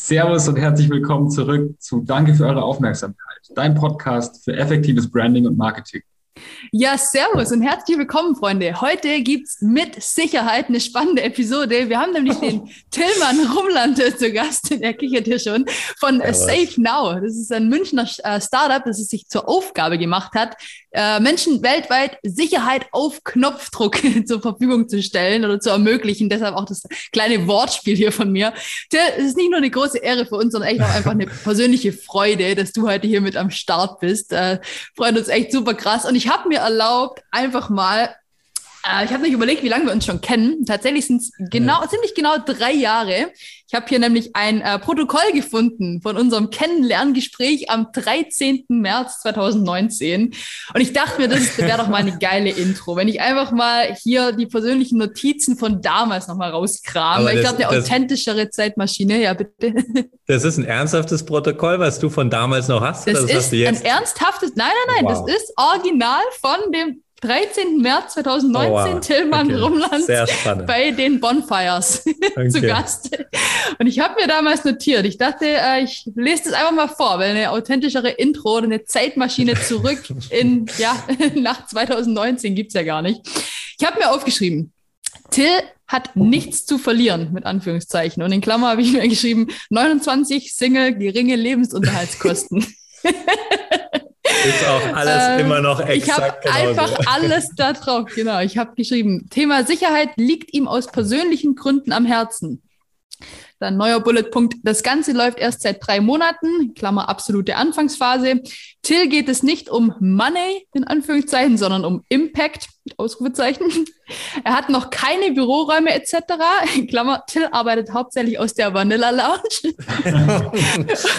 Servus und herzlich willkommen zurück zu Danke für eure Aufmerksamkeit, dein Podcast für effektives Branding und Marketing. Ja, servus und herzlich willkommen, Freunde. Heute gibt's mit Sicherheit eine spannende Episode. Wir haben nämlich den Tillmann Rumland zu Gast, der kichert hier schon, von ja, Safe Now. Das ist ein Münchner äh, Startup, das es sich zur Aufgabe gemacht hat, äh, Menschen weltweit Sicherheit auf Knopfdruck zur Verfügung zu stellen oder zu ermöglichen. Deshalb auch das kleine Wortspiel hier von mir. Till, es ist nicht nur eine große Ehre für uns, sondern echt auch einfach eine persönliche Freude, dass du heute hier mit am Start bist. Äh, freut uns echt super krass. Und ich habe mir erlaubt, einfach mal äh, ich habe nicht überlegt, wie lange wir uns schon kennen. Tatsächlich sind es genau, ja. ziemlich genau drei Jahre. Ich habe hier nämlich ein äh, Protokoll gefunden von unserem Kennenlerngespräch am 13. März 2019. Und ich dachte mir, das wäre doch mal eine geile Intro, wenn ich einfach mal hier die persönlichen Notizen von damals nochmal rauskram. Weil ich glaube, eine authentischere Zeitmaschine, ja bitte. Das ist ein ernsthaftes Protokoll, was du von damals noch hast? Das, das ist ein ernsthaftes, nein, nein, nein, wow. das ist original von dem 13. März 2019 oh. Tillmann okay. Rumland bei den Bonfires okay. zu Gast. Und ich habe mir damals notiert, ich dachte, äh, ich lese das einfach mal vor, weil eine authentischere Intro oder eine Zeitmaschine zurück in, ja, nach 2019 gibt's ja gar nicht. Ich habe mir aufgeschrieben, Till hat nichts zu verlieren, mit Anführungszeichen. Und in Klammer habe ich mir geschrieben, 29 Single, geringe Lebensunterhaltskosten. Ist auch alles ähm, immer noch exakt Ich habe einfach alles da drauf, genau. Ich habe geschrieben, Thema Sicherheit liegt ihm aus persönlichen Gründen am Herzen. Dann neuer Bulletpunkt. Das Ganze läuft erst seit drei Monaten, Klammer absolute Anfangsphase. Till geht es nicht um Money, in Anführungszeichen, sondern um Impact, Ausrufezeichen. Er hat noch keine Büroräume etc. Klammer, Till arbeitet hauptsächlich aus der Vanilla Lounge.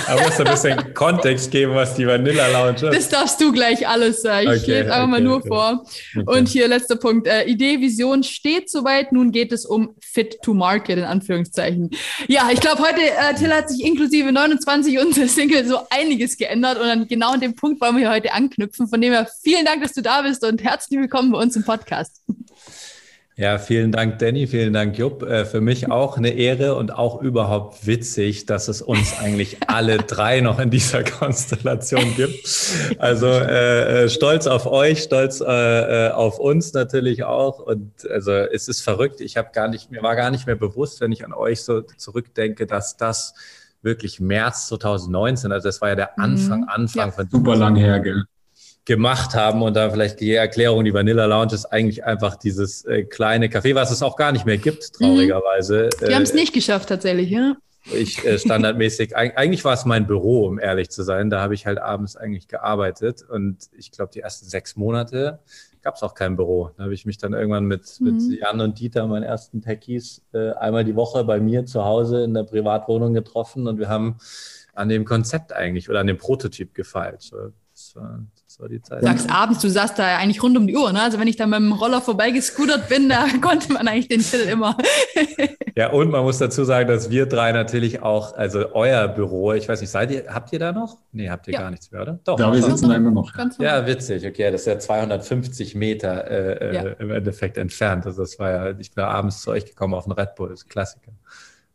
da musst du ein bisschen Kontext geben, was die Vanilla Lounge ist. Das darfst du gleich alles sagen. Ich okay, lese einfach okay, mal nur okay. vor. Und hier letzter Punkt. Äh, Idee, Vision steht soweit. Nun geht es um Fit to Market, in Anführungszeichen. Ja, ich glaube, heute, äh, Till hat sich inklusive 29 unserer Single so einiges geändert. Und dann genau an dem Punkt wollen wir heute anknüpfen. Von dem her vielen Dank, dass du da bist und herzlich willkommen bei uns im Podcast. Ja, vielen Dank, Danny, vielen Dank, Jupp. Äh, für mich auch eine Ehre und auch überhaupt witzig, dass es uns eigentlich alle drei noch in dieser Konstellation gibt. Also äh, äh, stolz auf euch, stolz äh, äh, auf uns natürlich auch. Und also es ist verrückt. Ich habe gar nicht, mir war gar nicht mehr bewusst, wenn ich an euch so zurückdenke, dass das wirklich März 2019, also das war ja der Anfang, mhm. Anfang ja. von super lang her, gell? Gemacht haben und da vielleicht die Erklärung, die Vanilla Lounge ist eigentlich einfach dieses äh, kleine Café, was es auch gar nicht mehr gibt, mhm. traurigerweise. Wir äh, haben es nicht geschafft tatsächlich, ja. Ich äh, standardmäßig, eigentlich war es mein Büro, um ehrlich zu sein. Da habe ich halt abends eigentlich gearbeitet und ich glaube, die ersten sechs Monate gab es auch kein Büro. Da habe ich mich dann irgendwann mit, mhm. mit Jan und Dieter, meinen ersten Techies, äh, einmal die Woche bei mir zu Hause in der Privatwohnung getroffen und wir haben an dem Konzept eigentlich oder an dem Prototyp gefeilt. Das war, war die Zeit. Du sagst abends, du saßt da eigentlich rund um die Uhr, ne? Also wenn ich da mit dem Roller vorbeigescootert bin, da konnte man eigentlich den Titel immer. ja, und man muss dazu sagen, dass wir drei natürlich auch, also euer Büro, ich weiß nicht, seid ihr, habt ihr da noch? Nee, habt ihr ja. gar nichts mehr, oder? Doch. Da wir sitzen da immer noch. Ja, witzig, okay, das ist ja 250 Meter äh, äh, ja. im Endeffekt entfernt. Also das war ja, ich bin abends zu euch gekommen auf den Red Bull, das ist Klassiker.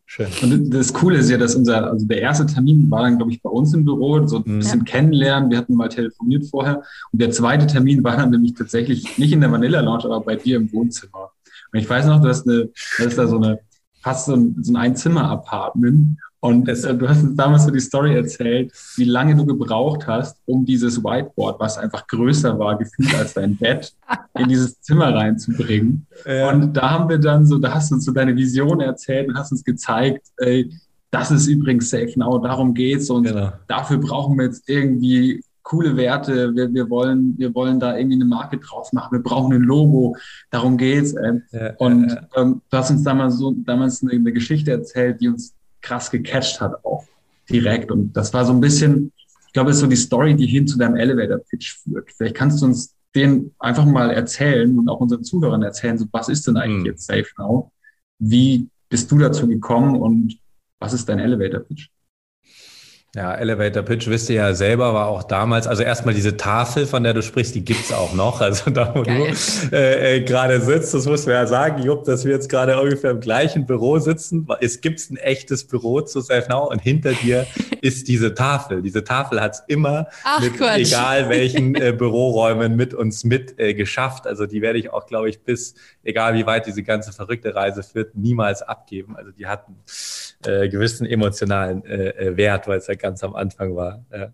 Schön. Und das Coole ist ja, dass unser, also der erste Termin war dann, glaube ich, bei uns im Büro, so ein mhm. bisschen ja. kennenlernen. Wir hatten mal telefoniert vorher. Und der zweite Termin war dann nämlich tatsächlich nicht in der Vanilla Lounge, aber bei dir im Wohnzimmer. Und ich weiß noch, du hast eine, das ist da so eine, fast so ein, so ein Einzimmer-Apartment. Und es, du hast uns damals so die Story erzählt, wie lange du gebraucht hast, um dieses Whiteboard, was einfach größer war, gefühlt als dein Bett, in dieses Zimmer reinzubringen. Ja. Und da haben wir dann so, da hast du uns so deine Vision erzählt und hast uns gezeigt, ey, das ist übrigens Safe Now, darum geht's und genau. dafür brauchen wir jetzt irgendwie coole Werte, wir, wir, wollen, wir wollen da irgendwie eine Marke drauf machen, wir brauchen ein Logo, darum geht's. Ja, und ja, ähm, du hast uns damals so damals eine, eine Geschichte erzählt, die uns krass gecatcht hat auch direkt. Und das war so ein bisschen, ich glaube, es ist so die Story, die hin zu deinem Elevator-Pitch führt. Vielleicht kannst du uns den einfach mal erzählen und auch unseren Zuhörern erzählen, so was ist denn eigentlich mhm. jetzt Safe Now? Wie bist du dazu gekommen und was ist dein Elevator-Pitch? Ja, Elevator Pitch, wisst ihr ja selber, war auch damals, also erstmal diese Tafel, von der du sprichst, die gibt's auch noch. Also da, wo Geil. du äh, äh, gerade sitzt, das muss man ja sagen, Jupp, dass wir jetzt gerade ungefähr im gleichen Büro sitzen. Es gibt ein echtes Büro zu Safe Now und hinter dir ist diese Tafel. Diese Tafel hat's immer, Ach, mit Quatsch. egal welchen äh, Büroräumen, mit uns mit äh, geschafft. Also die werde ich auch, glaube ich, bis, egal wie weit diese ganze verrückte Reise führt, niemals abgeben. Also die hatten äh, gewissen emotionalen äh, äh Wert, weil es ja ganz am Anfang war. Ja.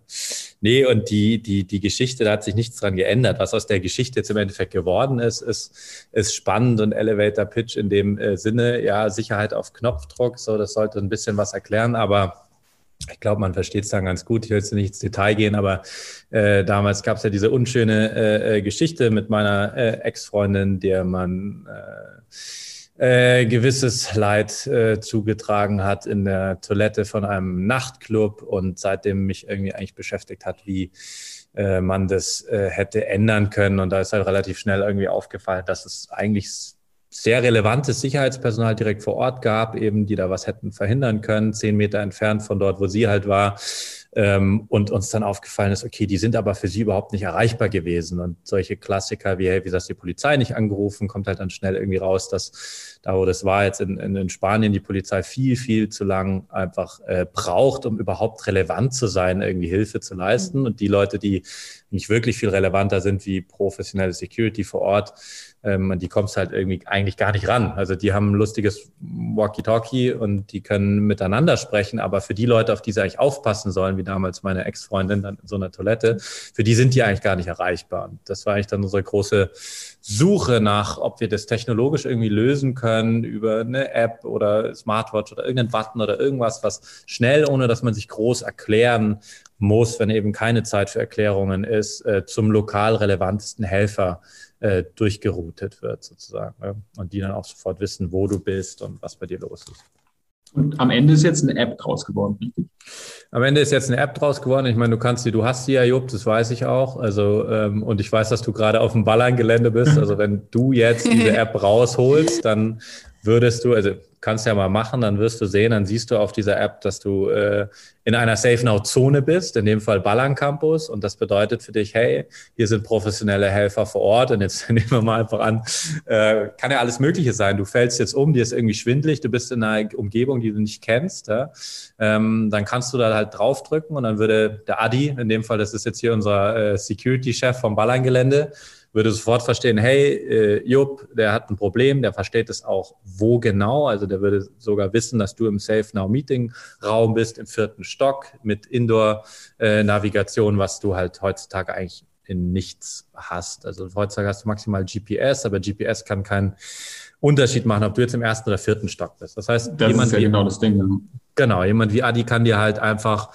Nee, und die, die, die Geschichte, da hat sich nichts dran geändert. Was aus der Geschichte jetzt im Endeffekt geworden ist, ist, ist spannend und Elevator Pitch in dem äh, Sinne, ja, Sicherheit auf Knopfdruck, so, das sollte ein bisschen was erklären, aber ich glaube, man versteht es dann ganz gut. Ich will jetzt nicht ins Detail gehen, aber äh, damals gab es ja diese unschöne äh, äh, Geschichte mit meiner äh, Ex-Freundin, der man äh, äh, gewisses Leid äh, zugetragen hat in der Toilette von einem Nachtclub und seitdem mich irgendwie eigentlich beschäftigt hat, wie äh, man das äh, hätte ändern können. Und da ist halt relativ schnell irgendwie aufgefallen, dass es eigentlich sehr relevantes Sicherheitspersonal direkt vor Ort gab, eben die da was hätten verhindern können, zehn Meter entfernt von dort, wo sie halt war. Ähm, und uns dann aufgefallen ist, okay, die sind aber für sie überhaupt nicht erreichbar gewesen. Und solche Klassiker wie, hey, wie hast die Polizei nicht angerufen, kommt halt dann schnell irgendwie raus, dass da, wo das war, jetzt in, in, in Spanien die Polizei viel, viel zu lang einfach äh, braucht, um überhaupt relevant zu sein, irgendwie Hilfe zu leisten. Mhm. Und die Leute, die nicht wirklich viel relevanter sind wie professionelle Security vor Ort, ähm, die kommst halt irgendwie eigentlich gar nicht ran. Also die haben ein lustiges Walkie-Talkie und die können miteinander sprechen, aber für die Leute, auf die sie eigentlich aufpassen sollen, wie damals meine Ex-Freundin dann in so einer Toilette, für die sind die eigentlich gar nicht erreichbar. Und das war eigentlich dann unsere große Suche nach, ob wir das technologisch irgendwie lösen können über eine App oder Smartwatch oder irgendein Button oder irgendwas, was schnell, ohne dass man sich groß erklären muss, wenn eben keine Zeit für Erklärungen ist, äh, zum lokal relevantesten Helfer äh, durchgeroutet wird sozusagen. Und die dann auch sofort wissen, wo du bist und was bei dir los ist. Und am Ende ist jetzt eine App draus geworden, richtig? Am Ende ist jetzt eine App draus geworden. Ich meine, du kannst die, du hast die ja, Jupp, das weiß ich auch. Also, ähm, und ich weiß, dass du gerade auf dem Ballerngelände bist. Also, wenn du jetzt diese App rausholst, dann würdest du, also kannst ja mal machen, dann wirst du sehen, dann siehst du auf dieser App, dass du äh, in einer Safe Now Zone bist, in dem Fall Ballern Campus. Und das bedeutet für dich, hey, hier sind professionelle Helfer vor Ort. Und jetzt nehmen wir mal einfach an, äh, kann ja alles Mögliche sein. Du fällst jetzt um, dir ist irgendwie schwindlig, du bist in einer Umgebung, die du nicht kennst. Ja? Ähm, dann kannst du da halt draufdrücken und dann würde der Adi, in dem Fall, das ist jetzt hier unser äh, Security-Chef vom Ballerngelände, würde sofort verstehen, hey, äh, Jupp, der hat ein Problem, der versteht es auch, wo genau. Also der würde sogar wissen, dass du im Safe Now Meeting Raum bist, im vierten Stock mit Indoor-Navigation, äh, was du halt heutzutage eigentlich in nichts hast. Also heutzutage hast du maximal GPS, aber GPS kann keinen Unterschied machen, ob du jetzt im ersten oder vierten Stock bist. Das heißt, das jemand ist ja wie, genau das Ding. Genau, jemand wie Adi kann dir halt einfach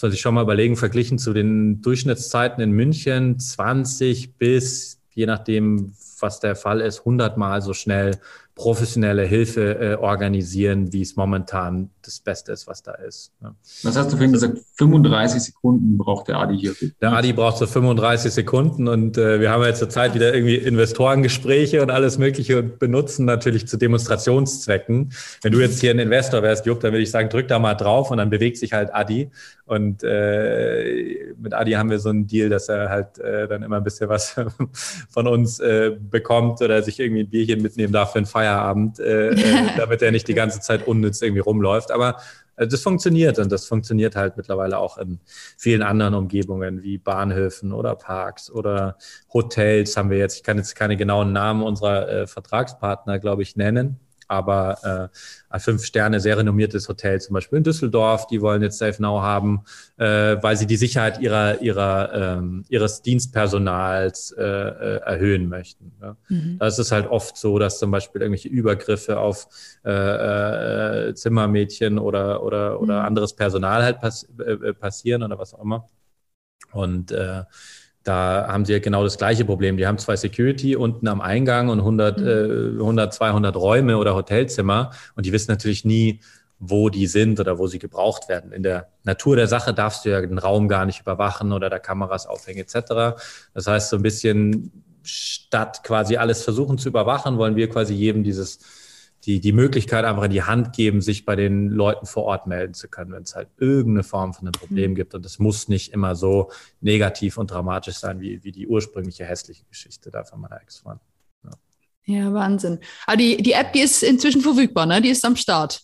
soll sich schon mal überlegen, verglichen zu den Durchschnittszeiten in München 20 bis, je nachdem, was der Fall ist, 100 Mal so schnell professionelle Hilfe äh, organisieren, wie es momentan das Beste ist, was da ist. Ja. Was hast du vorhin gesagt? 35 Sekunden braucht der Adi hier. Der Adi braucht so 35 Sekunden und äh, wir haben jetzt zur Zeit wieder irgendwie Investorengespräche und alles Mögliche und benutzen natürlich zu Demonstrationszwecken. Wenn du jetzt hier ein Investor wärst, Jupp, dann würde ich sagen, drück da mal drauf und dann bewegt sich halt Adi. Und äh, mit Adi haben wir so einen Deal, dass er halt äh, dann immer ein bisschen was von uns äh, bekommt oder sich irgendwie ein Bierchen mitnehmen darf für einen Feierabend, äh, äh, damit er nicht die ganze Zeit unnütz irgendwie rumläuft. Aber äh, das funktioniert und das funktioniert halt mittlerweile auch in vielen anderen Umgebungen wie Bahnhöfen oder Parks oder Hotels haben wir jetzt. Ich kann jetzt keine genauen Namen unserer äh, Vertragspartner, glaube ich, nennen aber äh, ein fünf Sterne, sehr renommiertes Hotel, zum Beispiel in Düsseldorf, die wollen jetzt Safe Now haben, äh, weil sie die Sicherheit ihrer, ihrer, ähm, ihres Dienstpersonals äh, äh, erhöhen möchten. Ja. Mhm. Da ist es halt oft so, dass zum Beispiel irgendwelche Übergriffe auf äh, äh, Zimmermädchen oder, oder, oder mhm. anderes Personal halt pass äh, passieren oder was auch immer. Und äh, da haben sie ja genau das gleiche Problem. Die haben zwei Security unten am Eingang und 100, mhm. äh, 100 200 Räume oder Hotelzimmer und die wissen natürlich nie, wo die sind oder wo sie gebraucht werden. In der Natur der Sache darfst du ja den Raum gar nicht überwachen oder da Kameras aufhängen etc. Das heißt, so ein bisschen statt quasi alles versuchen zu überwachen, wollen wir quasi jedem dieses die, die Möglichkeit einfach in die Hand geben, sich bei den Leuten vor Ort melden zu können, wenn es halt irgendeine Form von einem Problem mhm. gibt. Und es muss nicht immer so negativ und dramatisch sein, wie, wie die ursprüngliche hässliche Geschichte da von meiner Ex-Freundin. Ja. ja. Wahnsinn. Aber die, die App, die ist inzwischen verfügbar, ne? Die ist am Start.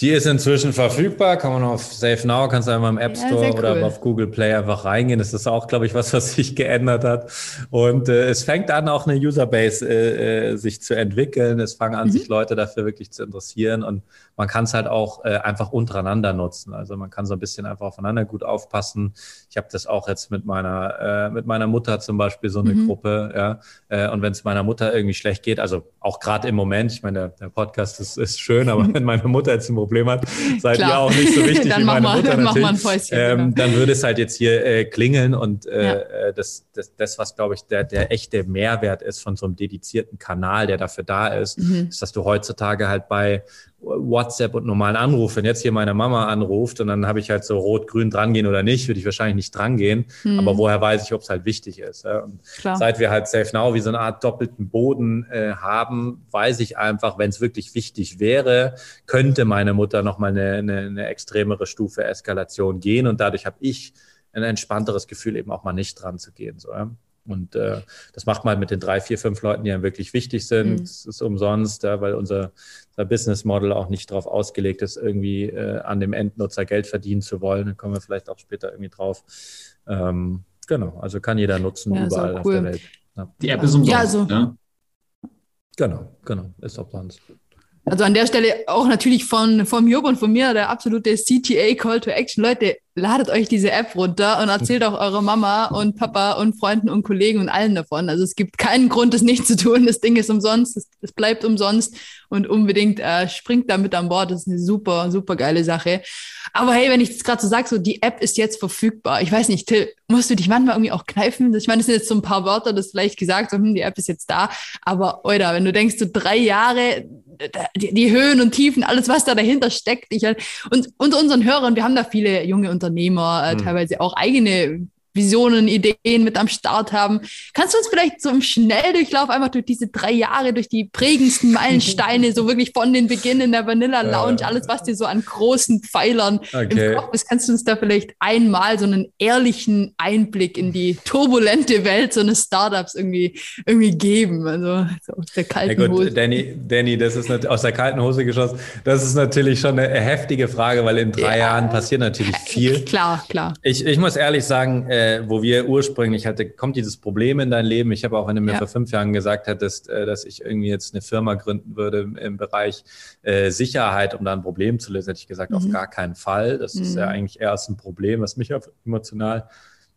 Die ist inzwischen verfügbar, kann man auf Safe Now, kannst du einfach im App Store ja, cool. oder auf Google Play einfach reingehen. Das ist auch, glaube ich, was, was sich geändert hat. Und äh, es fängt an, auch eine Userbase äh, äh, sich zu entwickeln. Es fangen an, mhm. sich Leute dafür wirklich zu interessieren. Und man kann es halt auch äh, einfach untereinander nutzen. Also man kann so ein bisschen einfach aufeinander gut aufpassen. Ich habe das auch jetzt mit meiner, äh, mit meiner Mutter zum Beispiel so eine mhm. Gruppe. Ja? Äh, und wenn es meiner Mutter irgendwie schlecht geht, also auch gerade im Moment, ich meine, der, der Podcast ist, ist schön, aber wenn meine Mutter jetzt ein Problem hat, seid Klar. ihr auch nicht so wichtig wie meine mal, Mutter dann natürlich. Päuschen, ähm, genau. Dann würde es halt jetzt hier äh, klingeln und äh, ja. Äh, das, das, das, was glaube ich der, der echte Mehrwert ist von so einem dedizierten Kanal, der dafür da ist, mhm. ist, dass du heutzutage halt bei WhatsApp und normalen Anruf, wenn jetzt hier meine Mama anruft und dann habe ich halt so rot-grün drangehen oder nicht, würde ich wahrscheinlich nicht drangehen. Mhm. Aber woher weiß ich, ob es halt wichtig ist? Ja? Seit wir halt Safe Now wie so eine Art doppelten Boden äh, haben, weiß ich einfach, wenn es wirklich wichtig wäre, könnte meine Mutter nochmal eine, eine, eine extremere Stufe Eskalation gehen und dadurch habe ich ein entspannteres Gefühl, eben auch mal nicht dran zu gehen. So, ja? Und äh, das macht man mit den drei, vier, fünf Leuten, die einem wirklich wichtig sind. Mhm. Es ist umsonst, ja, weil unser, unser Business Model auch nicht darauf ausgelegt ist, irgendwie äh, an dem Endnutzer Geld verdienen zu wollen. Da kommen wir vielleicht auch später irgendwie drauf. Ähm, genau, also kann jeder nutzen ja, überall cool. auf der Welt. Ja. Die App ist umsonst. Ja, also. Ja? Genau, genau, ist umsonst. Also an der Stelle auch natürlich von, von Job und von mir der absolute CTA Call to Action. Leute, ladet euch diese App runter und erzählt auch eurer Mama und Papa und Freunden und Kollegen und allen davon. Also es gibt keinen Grund, das nicht zu tun. Das Ding ist umsonst, es, es bleibt umsonst und unbedingt äh, springt damit an Bord. Das ist eine super, super geile Sache. Aber hey, wenn ich das gerade so sage, so die App ist jetzt verfügbar. Ich weiß nicht, Till, musst du dich manchmal irgendwie auch kneifen? Ich meine, das sind jetzt so ein paar Wörter, das vielleicht gesagt, so, hm, die App ist jetzt da. Aber, oder, wenn du denkst, so drei Jahre, die, die, Höhen und Tiefen, alles, was da dahinter steckt. Ich, und unter unseren Hörern, wir haben da viele junge Unternehmer, äh, mhm. teilweise auch eigene Visionen, Ideen mit am Start haben. Kannst du uns vielleicht so im Schnelldurchlauf einfach durch diese drei Jahre, durch die prägendsten Meilensteine, so wirklich von den Beginn in der Vanilla Lounge, alles, was dir so an großen Pfeilern okay. im Kopf ist, kannst du uns da vielleicht einmal so einen ehrlichen Einblick in die turbulente Welt so eines Startups irgendwie, irgendwie geben? Also so aus der kalten ja gut, Hose. Danny, Danny, das ist aus der kalten Hose geschossen. Das ist natürlich schon eine heftige Frage, weil in drei ja. Jahren passiert natürlich viel. Klar, klar. Ich, ich muss ehrlich sagen, äh, äh, wo wir ursprünglich hatte, kommt dieses Problem in dein Leben. Ich habe auch, wenn du mir ja. vor fünf Jahren gesagt hättest, äh, dass ich irgendwie jetzt eine Firma gründen würde im, im Bereich äh, Sicherheit, um da ein Problem zu lösen, hätte ich gesagt, mhm. auf gar keinen Fall. Das mhm. ist ja mhm. eigentlich erst ein Problem, was mich emotional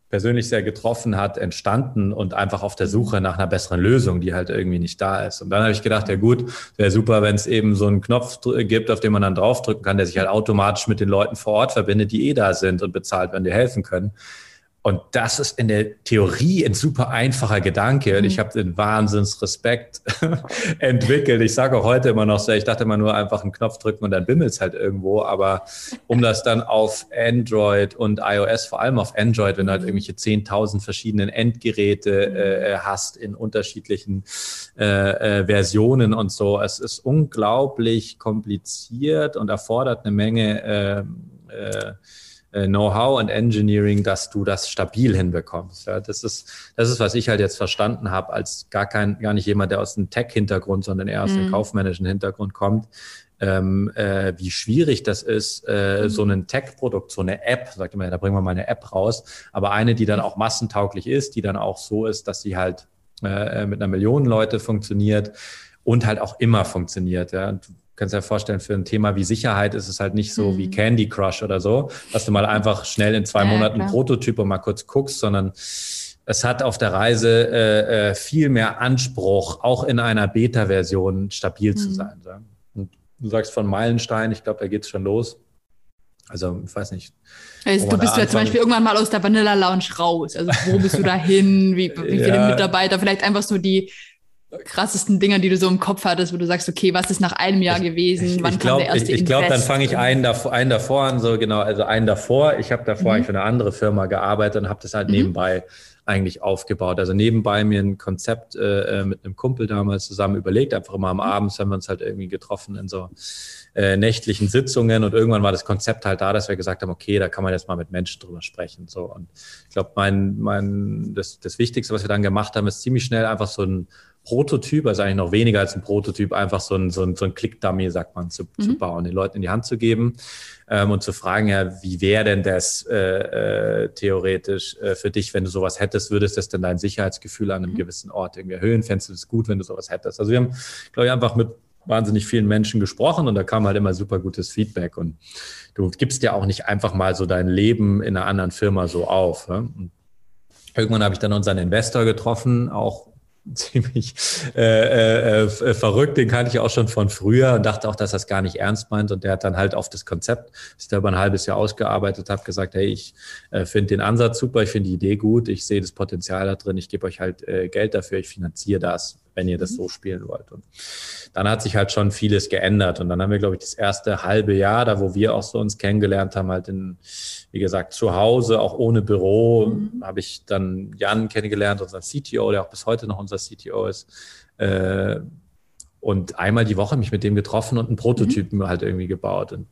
persönlich sehr getroffen hat, entstanden und einfach auf der Suche nach einer besseren Lösung, die halt irgendwie nicht da ist. Und dann habe ich gedacht, ja gut, wäre super, wenn es eben so einen Knopf gibt, auf den man dann draufdrücken kann, der sich halt automatisch mit den Leuten vor Ort verbindet, die eh da sind und bezahlt, wenn die helfen können. Und das ist in der Theorie ein super einfacher Gedanke. Und ich mhm. habe den Wahnsinnsrespekt entwickelt. Ich sage auch heute immer noch so, ich dachte immer nur einfach einen Knopf drücken und dann bimmelt es halt irgendwo. Aber um das dann auf Android und iOS, vor allem auf Android, wenn du halt mhm. irgendwelche 10.000 verschiedenen Endgeräte mhm. äh, hast in unterschiedlichen äh, äh, Versionen und so, es ist unglaublich kompliziert und erfordert eine Menge äh, äh, äh, Know-how und Engineering, dass du das stabil hinbekommst. Ja, das ist, das ist, was ich halt jetzt verstanden habe, als gar kein, gar nicht jemand, der aus dem Tech-Hintergrund, sondern eher aus mhm. dem kaufmännischen Hintergrund kommt. Ähm, äh, wie schwierig das ist, äh, mhm. so ein Tech-Produkt, so eine App, sagt immer, da bringen wir mal eine App raus, aber eine, die dann auch massentauglich ist, die dann auch so ist, dass sie halt äh, mit einer Million Leute funktioniert und halt auch immer funktioniert. Ja. Du kannst dir vorstellen, für ein Thema wie Sicherheit ist es halt nicht so mhm. wie Candy Crush oder so, dass du mal einfach schnell in zwei ja, Monaten klar. Prototyp und mal kurz guckst, sondern es hat auf der Reise äh, äh, viel mehr Anspruch, auch in einer Beta-Version stabil mhm. zu sein. So. Und du sagst von Meilenstein, ich glaube, da geht's schon los. Also, ich weiß nicht. Also, du bist ja zum Beispiel irgendwann mal aus der Vanilla Lounge raus. Also, wo bist du dahin? Wie, wie viele ja. Mitarbeiter? Vielleicht einfach so die, krassesten Dinger, die du so im Kopf hattest, wo du sagst, okay, was ist nach einem Jahr gewesen? Wann ich glaub, kam der erste Ich, ich glaube, dann fange ich einen, davor, einen davor an, so genau, also einen davor. Ich habe davor mhm. eigentlich für eine andere Firma gearbeitet und habe das halt mhm. nebenbei eigentlich aufgebaut. Also nebenbei mir ein Konzept äh, äh, mit einem Kumpel damals zusammen überlegt, einfach immer am Abend haben wir uns halt irgendwie getroffen in so äh, nächtlichen Sitzungen und irgendwann war das Konzept halt da, dass wir gesagt haben, okay, da kann man jetzt mal mit Menschen drüber sprechen. So und ich glaube, mein, mein, das, das Wichtigste, was wir dann gemacht haben, ist ziemlich schnell einfach so ein Prototyp, also eigentlich noch weniger als ein Prototyp, einfach so ein, so ein, so ein Click-Dummy, sagt man, zu, mhm. zu bauen, den Leuten in die Hand zu geben ähm, und zu fragen, ja, wie wäre denn das äh, äh, theoretisch äh, für dich, wenn du sowas hättest, würdest das denn dein Sicherheitsgefühl an einem mhm. gewissen Ort irgendwie erhöhen? Fändest du es gut, wenn du sowas hättest? Also wir haben, glaube ich, einfach mit wahnsinnig vielen Menschen gesprochen und da kam halt immer super gutes Feedback und du gibst ja auch nicht einfach mal so dein Leben in einer anderen Firma so auf. Ne? Irgendwann habe ich dann unseren Investor getroffen, auch ziemlich äh, äh, äh, verrückt, den kannte ich auch schon von früher und dachte auch, dass er es gar nicht ernst meint. Und der hat dann halt auf das Konzept, das ich da über ein halbes Jahr ausgearbeitet habe, gesagt, hey, ich äh, finde den Ansatz super, ich finde die Idee gut, ich sehe das Potenzial da drin, ich gebe euch halt äh, Geld dafür, ich finanziere das wenn ihr das mhm. so spielen wollt. Und dann hat sich halt schon vieles geändert. Und dann haben wir, glaube ich, das erste halbe Jahr, da wo wir auch so uns kennengelernt haben, halt in, wie gesagt, zu Hause, auch ohne Büro, mhm. habe ich dann Jan kennengelernt, unseren CTO, der auch bis heute noch unser CTO ist. Äh, und einmal die Woche mich mit dem getroffen und einen Prototypen mhm. halt irgendwie gebaut. Und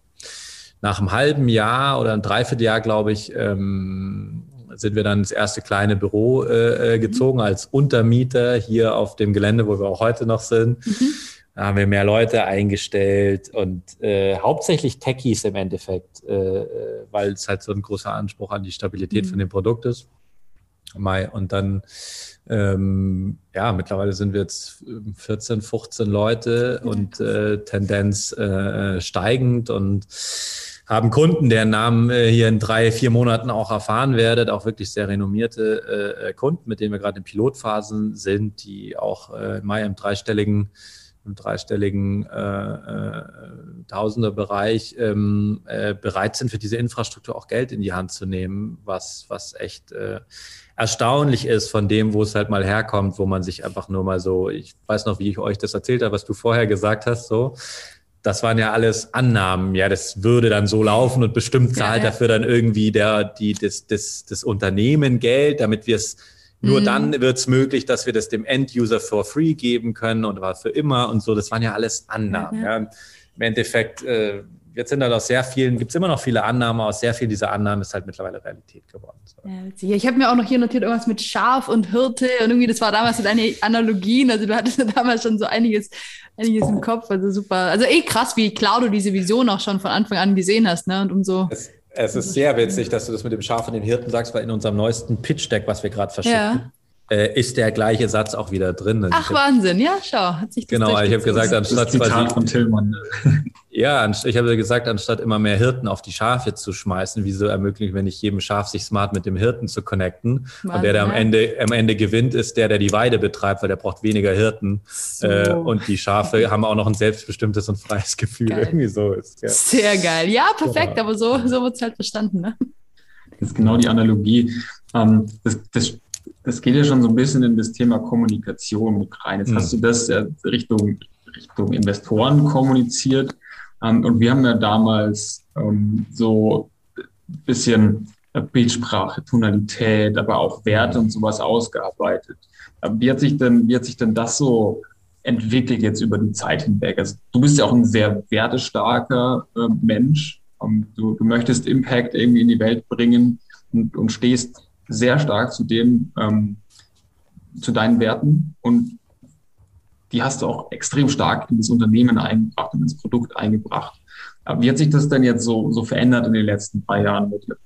nach einem halben Jahr oder ein Dreivierteljahr, glaube ich, ähm, sind wir dann ins erste kleine Büro äh, äh, mhm. gezogen als Untermieter hier auf dem Gelände, wo wir auch heute noch sind. Mhm. Da haben wir mehr Leute eingestellt und äh, hauptsächlich Techies im Endeffekt, äh, äh weil es halt so ein großer Anspruch an die Stabilität mhm. von dem Produkt ist. Und dann, ähm, ja, mittlerweile sind wir jetzt 14, 15 Leute und äh, Tendenz äh, steigend und haben Kunden, deren Namen äh, hier in drei, vier Monaten auch erfahren werdet, auch wirklich sehr renommierte äh, Kunden, mit denen wir gerade in Pilotphasen sind, die auch äh, Mai im dreistelligen im dreistelligen äh, äh, Tausenderbereich ähm, äh, bereit sind, für diese Infrastruktur auch Geld in die Hand zu nehmen, was, was echt äh, erstaunlich ist von dem, wo es halt mal herkommt, wo man sich einfach nur mal so, ich weiß noch, wie ich euch das erzählt habe, was du vorher gesagt hast, so, das waren ja alles Annahmen. Ja, das würde dann so laufen und bestimmt zahlt ja, ja. dafür dann irgendwie der, die, das, das, das Unternehmen Geld, damit wir es nur mhm. dann wird es möglich, dass wir das dem End-User for free geben können und war für immer und so. Das waren ja alles Annahmen. Ja, ja. Im Endeffekt, äh, jetzt sind halt aus sehr vielen, gibt es immer noch viele Annahmen, aus sehr vielen dieser Annahmen ist halt mittlerweile Realität geworden. So. Ja, ich habe mir auch noch hier notiert, irgendwas mit Schaf und Hirte und irgendwie, das war damals so deine Analogien. Also du hattest ja damals schon so einiges einiges im Kopf. Also super. Also eh krass, wie klar du diese Vision auch schon von Anfang an gesehen hast. Ne? Und umso. Es, es ist sehr witzig, dass du das mit dem Schaf und dem Hirten sagst, weil in unserem neuesten Pitch-Deck, was wir gerade verschicken, ja äh, ist der gleiche Satz auch wieder drin. Also Ach, hab, Wahnsinn, ja, schau. Hat sich das genau, ich habe gesagt, anstatt das quasi, von Tillmann. Ja, ich habe gesagt, anstatt immer mehr Hirten auf die Schafe zu schmeißen, wieso ermöglichen wir nicht jedem Schaf, sich smart mit dem Hirten zu connecten? Wahnsinn, und der, der am Ende, am Ende gewinnt, ist der, der die Weide betreibt, weil der braucht weniger Hirten. So. Äh, und die Schafe haben auch noch ein selbstbestimmtes und freies Gefühl. Geil. Irgendwie so ist ja. Sehr geil. Ja, perfekt, genau. aber so, so wird es halt verstanden. Ne? Das ist genau die Analogie. Ähm, das, das das geht ja schon so ein bisschen in das Thema Kommunikation mit rein. Jetzt mhm. hast du das ja Richtung, Richtung Investoren kommuniziert. Und wir haben ja damals ähm, so ein bisschen Bildsprache, Tonalität, aber auch Werte und sowas ausgearbeitet. Wie hat sich denn, wie hat sich denn das so entwickelt jetzt über die Zeit hinweg? Also du bist ja auch ein sehr wertestarker äh, Mensch. Ähm, du, du möchtest Impact irgendwie in die Welt bringen und, und stehst sehr stark zu dem, ähm, zu deinen Werten und die hast du auch extrem stark in das Unternehmen eingebracht, in das Produkt eingebracht. Wie hat sich das denn jetzt so, so verändert in den letzten drei Jahren mit dir?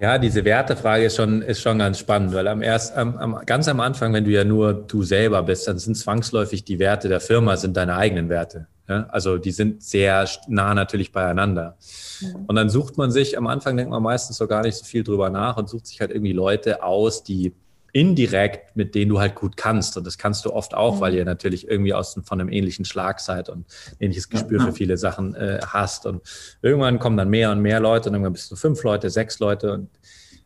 Ja, diese Wertefrage ist schon, ist schon ganz spannend, weil am erst, am, am, ganz am Anfang, wenn du ja nur du selber bist, dann sind zwangsläufig die Werte der Firma, sind deine eigenen Werte. Ja? Also die sind sehr nah natürlich beieinander. Mhm. Und dann sucht man sich, am Anfang denkt man meistens so gar nicht so viel drüber nach und sucht sich halt irgendwie Leute aus, die indirekt, mit denen du halt gut kannst. Und das kannst du oft auch, mhm. weil ihr natürlich irgendwie aus von einem ähnlichen Schlag seid und ähnliches Gespür für viele Sachen äh, hast. Und irgendwann kommen dann mehr und mehr Leute und irgendwann bist du fünf Leute, sechs Leute und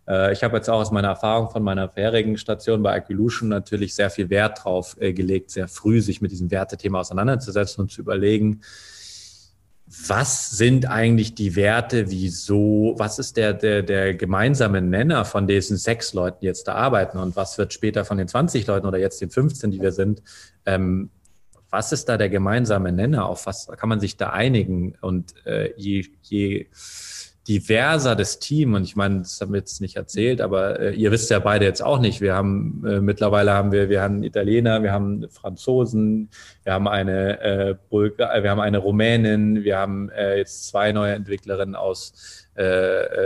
Äh, ich habe jetzt auch aus meiner Erfahrung von meiner vorherigen Station bei Aquilution natürlich sehr viel Wert drauf äh, gelegt, sehr früh sich mit diesem Wertethema auseinanderzusetzen und zu überlegen, was sind eigentlich die Werte, wieso, was ist der, der, der gemeinsame Nenner von diesen sechs Leuten, die jetzt da arbeiten? Und was wird später von den 20 Leuten oder jetzt den 15, die wir sind, ähm, was ist da der gemeinsame Nenner, auf was kann man sich da einigen? Und äh, je, je diverser das Team, und ich meine, das haben wir jetzt nicht erzählt, aber äh, ihr wisst ja beide jetzt auch nicht, wir haben äh, mittlerweile haben wir, wir haben Italiener, wir haben Franzosen, wir haben eine äh, Bulgar, äh, wir haben eine Rumänin, wir haben äh, jetzt zwei neue Entwicklerinnen aus äh,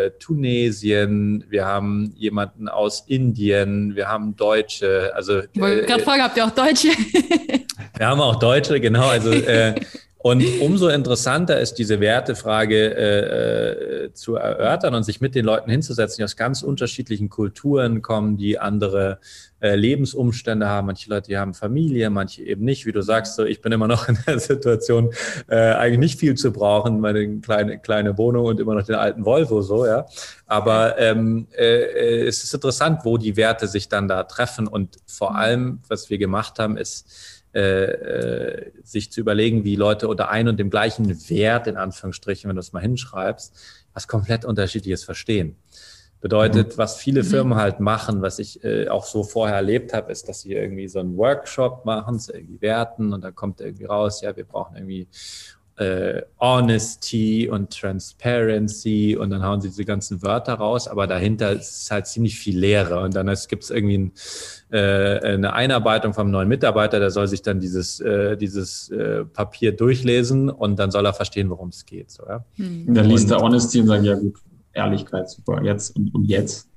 äh, Tunesien, wir haben jemanden aus Indien, wir haben Deutsche, also ich wollte gerade fragen, habt ihr auch Deutsche? wir haben auch Deutsche, genau, also äh, und umso interessanter ist diese Wertefrage äh, äh, zu erörtern und sich mit den Leuten hinzusetzen, die aus ganz unterschiedlichen Kulturen kommen, die andere äh, Lebensumstände haben. Manche Leute die haben Familie, manche eben nicht. Wie du sagst, so ich bin immer noch in der Situation, äh, eigentlich nicht viel zu brauchen, meine kleine kleine Wohnung und immer noch den alten Volvo so, ja. Aber ähm, äh, es ist interessant, wo die Werte sich dann da treffen und vor allem, was wir gemacht haben, ist äh, äh, sich zu überlegen, wie Leute unter ein und dem gleichen Wert, in Anführungsstrichen, wenn du es mal hinschreibst, was komplett unterschiedliches verstehen. Bedeutet, mhm. was viele mhm. Firmen halt machen, was ich äh, auch so vorher erlebt habe, ist, dass sie irgendwie so einen Workshop machen, zu irgendwie werten und da kommt irgendwie raus, ja, wir brauchen irgendwie äh, Honesty und Transparency und dann hauen sie diese ganzen Wörter raus, aber dahinter ist halt ziemlich viel Leere und dann gibt es irgendwie ein, äh, eine Einarbeitung vom neuen Mitarbeiter, der soll sich dann dieses, äh, dieses äh, Papier durchlesen und dann soll er verstehen, worum es geht. So, ja? Hm. Dann liest er Honesty und sagt, ja gut, Ehrlichkeit, super, jetzt und, und jetzt.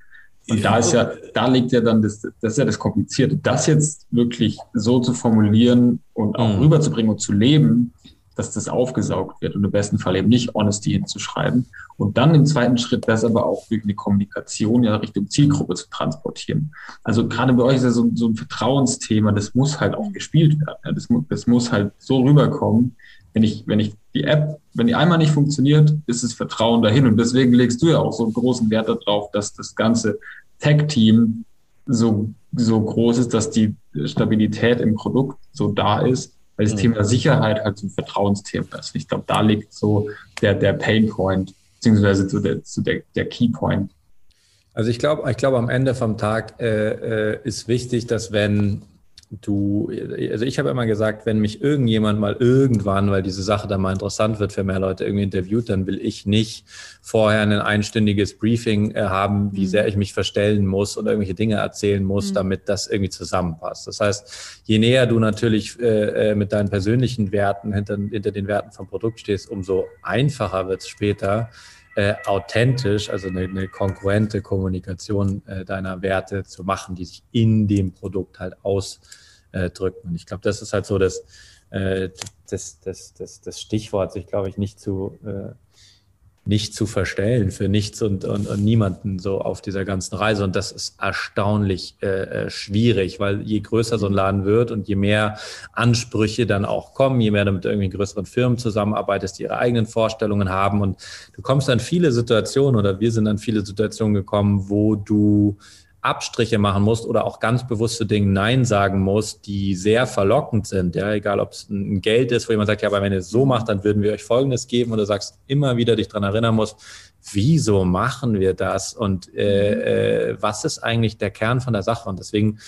Und da ist ja, da liegt ja dann das, das ist ja das Komplizierte, das jetzt wirklich so zu formulieren und auch mhm. rüberzubringen und zu leben, dass das aufgesaugt wird und im besten Fall eben nicht Honesty hinzuschreiben. Und dann im zweiten Schritt das aber auch durch eine Kommunikation ja Richtung Zielgruppe zu transportieren. Also gerade bei euch ist ja so, so ein Vertrauensthema, das muss halt auch gespielt werden. Das, das muss halt so rüberkommen. Wenn ich, wenn ich die App, wenn die einmal nicht funktioniert, ist das Vertrauen dahin. Und deswegen legst du ja auch so einen großen Wert darauf, dass das ganze Tech-Team so, so groß ist, dass die Stabilität im Produkt so da ist weil das mhm. Thema Sicherheit halt so ein Vertrauensthema ist. Ich glaube, da liegt so der, der Pain Point, beziehungsweise so der, so der, der Key Point. Also ich glaube, ich glaube, am Ende vom Tag äh, äh ist wichtig, dass wenn du, also ich habe immer gesagt, wenn mich irgendjemand mal irgendwann, weil diese Sache dann mal interessant wird für mehr Leute irgendwie interviewt, dann will ich nicht vorher ein einstündiges Briefing äh, haben, wie mhm. sehr ich mich verstellen muss oder irgendwelche Dinge erzählen muss, mhm. damit das irgendwie zusammenpasst. Das heißt, je näher du natürlich äh, äh, mit deinen persönlichen Werten hinter, hinter den Werten vom Produkt stehst, umso einfacher wird es später, äh, authentisch, also eine, eine konkurrente Kommunikation äh, deiner Werte zu machen, die sich in dem Produkt halt ausdrücken. Und ich glaube, das ist halt so das, äh, das, das, das, das Stichwort, sich, glaube ich, nicht zu äh, nicht zu verstellen für nichts und, und, und niemanden so auf dieser ganzen Reise. Und das ist erstaunlich äh, äh, schwierig, weil je größer so ein Laden wird und je mehr Ansprüche dann auch kommen, je mehr du mit irgendwie größeren Firmen zusammenarbeitest, die ihre eigenen Vorstellungen haben. Und du kommst an viele Situationen oder wir sind an viele Situationen gekommen, wo du Abstriche machen musst oder auch ganz bewusste Dinge Nein sagen musst, die sehr verlockend sind. Ja, egal ob es ein Geld ist, wo jemand sagt, ja, aber wenn ihr es so macht, dann würden wir euch Folgendes geben und du sagst immer wieder dich daran erinnern musst, wieso machen wir das und äh, äh, was ist eigentlich der Kern von der Sache? Und deswegen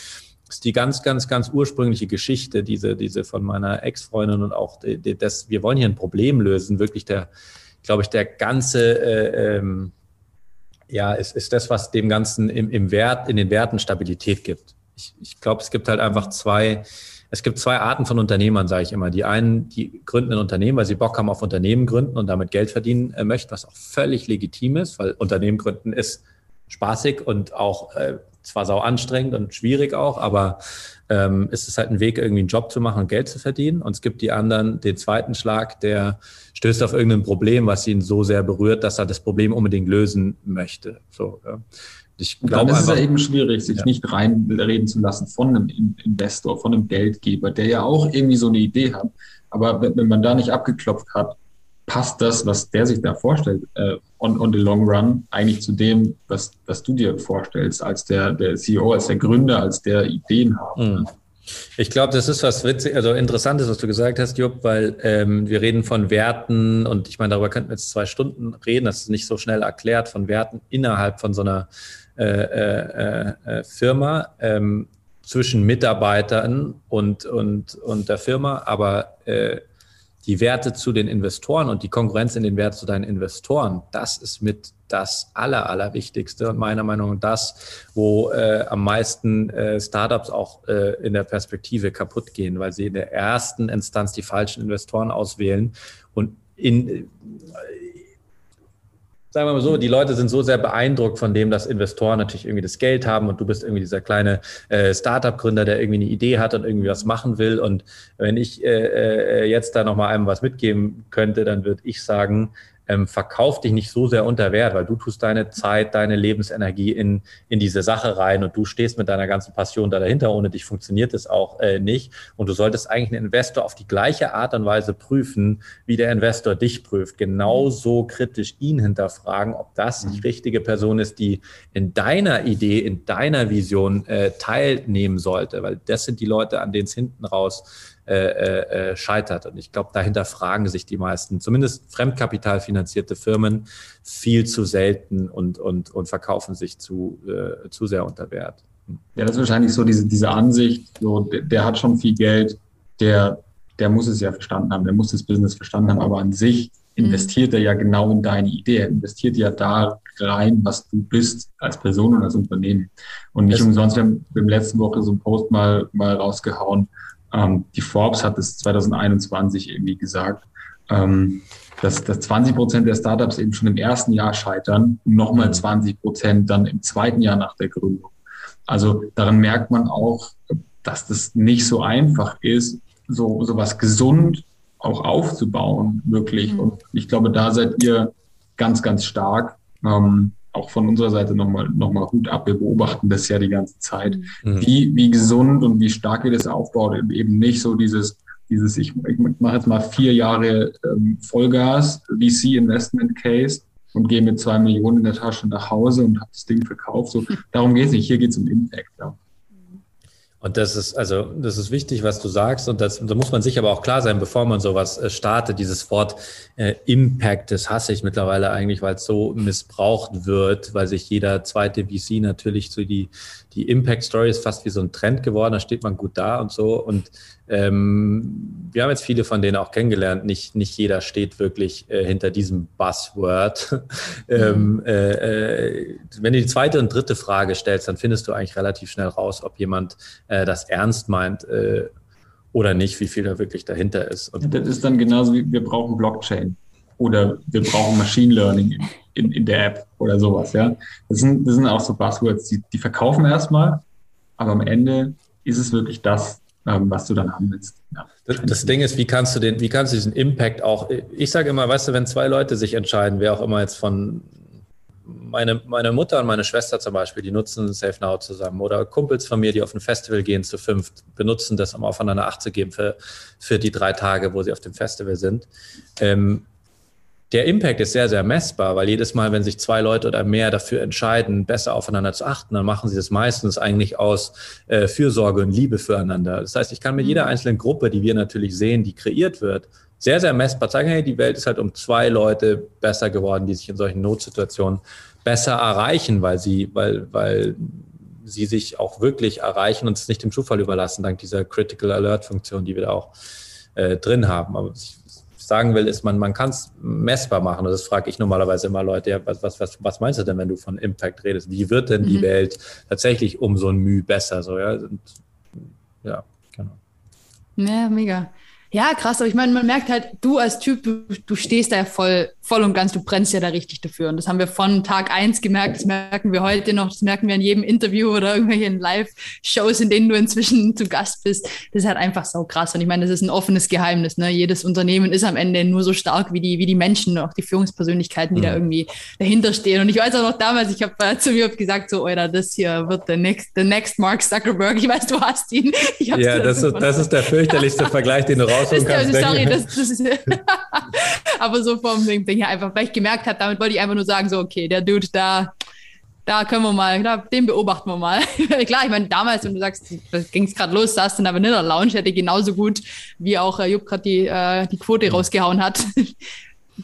ist die ganz, ganz, ganz ursprüngliche Geschichte, diese, diese von meiner Ex-Freundin und auch das, wir wollen hier ein Problem lösen, wirklich der, glaube ich, der ganze äh, ähm, ja, ist, ist das, was dem Ganzen im, im Wert, in den Werten Stabilität gibt. Ich, ich glaube, es gibt halt einfach zwei, es gibt zwei Arten von Unternehmern, sage ich immer. Die einen, die gründen ein Unternehmen, weil sie Bock haben auf Unternehmen gründen und damit Geld verdienen äh, möchten, was auch völlig legitim ist, weil Unternehmen gründen ist spaßig und auch äh, zwar sau anstrengend und schwierig auch, aber ähm, ist es halt ein Weg, irgendwie einen Job zu machen und Geld zu verdienen. Und es gibt die anderen, den zweiten Schlag, der stößt auf irgendein Problem, was ihn so sehr berührt, dass er das Problem unbedingt lösen möchte. So, ja. Ich glaube, es ist ja eben schwierig, sich ja. nicht reinreden zu lassen von einem Investor, von einem Geldgeber, der ja auch irgendwie so eine Idee hat. Aber wenn, wenn man da nicht abgeklopft hat, passt das, was der sich da vorstellt, äh, on, on the long run, eigentlich zu dem, was, was du dir vorstellst, als der, der CEO, als der Gründer, als der Ideen hat. Mhm. Ich glaube, das ist was witzig, also interessantes, was du gesagt hast, Jupp, weil ähm, wir reden von Werten und ich meine, darüber könnten wir jetzt zwei Stunden reden, das ist nicht so schnell erklärt, von Werten innerhalb von so einer äh, äh, äh, Firma ähm, zwischen Mitarbeitern und, und, und der Firma, aber äh, die Werte zu den Investoren und die Konkurrenz in den Wert zu deinen Investoren, das ist mit das Aller, Allerwichtigste und meiner Meinung nach das, wo äh, am meisten äh, Startups auch äh, in der Perspektive kaputt gehen, weil sie in der ersten Instanz die falschen Investoren auswählen und in, sagen wir mal so, die Leute sind so sehr beeindruckt von dem, dass Investoren natürlich irgendwie das Geld haben und du bist irgendwie dieser kleine äh, Startup-Gründer, der irgendwie eine Idee hat und irgendwie was machen will. Und wenn ich äh, äh, jetzt da nochmal einem was mitgeben könnte, dann würde ich sagen, ähm, verkauf dich nicht so sehr unter Wert, weil du tust deine Zeit, deine Lebensenergie in, in diese Sache rein und du stehst mit deiner ganzen Passion da dahinter. Ohne dich funktioniert es auch äh, nicht. Und du solltest eigentlich einen Investor auf die gleiche Art und Weise prüfen, wie der Investor dich prüft. Genauso kritisch ihn hinterfragen, ob das die mhm. richtige Person ist, die in deiner Idee, in deiner Vision äh, teilnehmen sollte. Weil das sind die Leute, an denen es hinten raus äh, äh, äh, scheitert. Und ich glaube, dahinter fragen sich die meisten, zumindest fremdkapitalfinanzierte Firmen, viel zu selten und, und, und verkaufen sich zu, äh, zu sehr unter Wert. Ja, das ist wahrscheinlich so diese, diese Ansicht, so, der, der hat schon viel Geld, der, der muss es ja verstanden haben, der muss das Business verstanden haben, aber an sich mhm. investiert er ja genau in deine Idee. Er investiert ja da rein, was du bist als Person und als Unternehmen. Und nicht umsonst, wir haben, wir haben letzte Woche so einen Post mal, mal rausgehauen, ähm, die Forbes hat es 2021 irgendwie gesagt, ähm, dass, dass 20 Prozent der Startups eben schon im ersten Jahr scheitern und nochmal 20 mhm. Prozent dann im zweiten Jahr nach der Gründung. Also daran merkt man auch, dass das nicht so einfach ist, so, so was gesund auch aufzubauen, wirklich. Mhm. Und ich glaube, da seid ihr ganz, ganz stark. Ähm, auch von unserer Seite nochmal noch mal Hut ab. Wir beobachten das ja die ganze Zeit, mhm. wie, wie gesund und wie stark ihr das aufbaut. Eben nicht so dieses, dieses ich, ich mache jetzt mal vier Jahre ähm, Vollgas, VC Investment Case und gehe mit zwei Millionen in der Tasche nach Hause und habe das Ding verkauft. So, darum geht es nicht. Hier geht es um Impact. Ja. Und das ist, also, das ist wichtig, was du sagst. Und das, da muss man sich aber auch klar sein, bevor man sowas äh, startet. Dieses Wort äh, Impact, das hasse ich mittlerweile eigentlich, weil es so missbraucht wird, weil sich jeder zweite VC natürlich so die, die Impact Story ist fast wie so ein Trend geworden. Da steht man gut da und so. Und ähm, wir haben jetzt viele von denen auch kennengelernt. Nicht, nicht jeder steht wirklich äh, hinter diesem Buzzword. ähm, mhm. äh, äh, wenn du die zweite und dritte Frage stellst, dann findest du eigentlich relativ schnell raus, ob jemand äh, das ernst meint äh, oder nicht, wie viel da wirklich dahinter ist. Und das ist dann genauso wie wir brauchen Blockchain oder wir brauchen Machine Learning in, in, der App oder sowas. Ja, das sind, das sind auch so Buzzwords, die, die verkaufen erstmal, aber am Ende ist es wirklich das, was du dann haben willst. Ja. Das, das, Ding ist, wie kannst du den, wie kannst du diesen Impact auch, ich sage immer, weißt du, wenn zwei Leute sich entscheiden, wer auch immer jetzt von meine, meine Mutter und meine Schwester zum Beispiel, die nutzen Safe Now zusammen oder Kumpels von mir, die auf ein Festival gehen zu fünft, benutzen das, um aufeinander Acht zu geben für, für die drei Tage, wo sie auf dem Festival sind. Ähm, der Impact ist sehr, sehr messbar, weil jedes Mal, wenn sich zwei Leute oder mehr dafür entscheiden, besser aufeinander zu achten, dann machen sie das meistens eigentlich aus äh, Fürsorge und Liebe füreinander. Das heißt, ich kann mit jeder mhm. einzelnen Gruppe, die wir natürlich sehen, die kreiert wird, sehr, sehr messbar zeigen, hey, die Welt ist halt um zwei Leute besser geworden, die sich in solchen Notsituationen besser erreichen, weil sie, weil, weil sie sich auch wirklich erreichen und es nicht dem Zufall überlassen, dank dieser Critical Alert Funktion, die wir da auch äh, drin haben. Aber ich sagen will, ist, man, man kann es messbar machen. Und das frage ich normalerweise immer Leute, ja, was, was, was, was meinst du denn, wenn du von Impact redest? Wie wird denn die mhm. Welt tatsächlich um so ein Mühe besser? So, ja, und, ja, genau. Ja, mega. Ja, krass, aber ich meine, man merkt halt, du als Typ, du, du stehst da ja voll, voll und ganz, du brennst ja da richtig dafür. Und das haben wir von Tag eins gemerkt, das merken wir heute noch, das merken wir in jedem Interview oder irgendwelchen Live-Shows, in denen du inzwischen zu Gast bist. Das ist halt einfach so krass. Und ich meine, das ist ein offenes Geheimnis. Ne? Jedes Unternehmen ist am Ende nur so stark wie die, wie die Menschen, auch die Führungspersönlichkeiten, die mhm. da irgendwie dahinter stehen. Und ich weiß auch noch damals, ich habe äh, zu mir gesagt, so, Alter, das hier wird der next, the next Mark Zuckerberg. Ich weiß, du hast ihn. ja, das ist, das ist der fürchterlichste Vergleich, den du rausholen kannst. Sorry, das, das ist, aber so vom Ding, her einfach, weil ich gemerkt habe, damit wollte ich einfach nur sagen, so, okay, der Dude da, da können wir mal, da, den beobachten wir mal. Klar, ich meine, damals, wenn du sagst, da ging es gerade los, saß in der Vanilla Lounge, hätte genauso gut, wie auch äh, Jupp gerade die, äh, die Quote mhm. rausgehauen hat,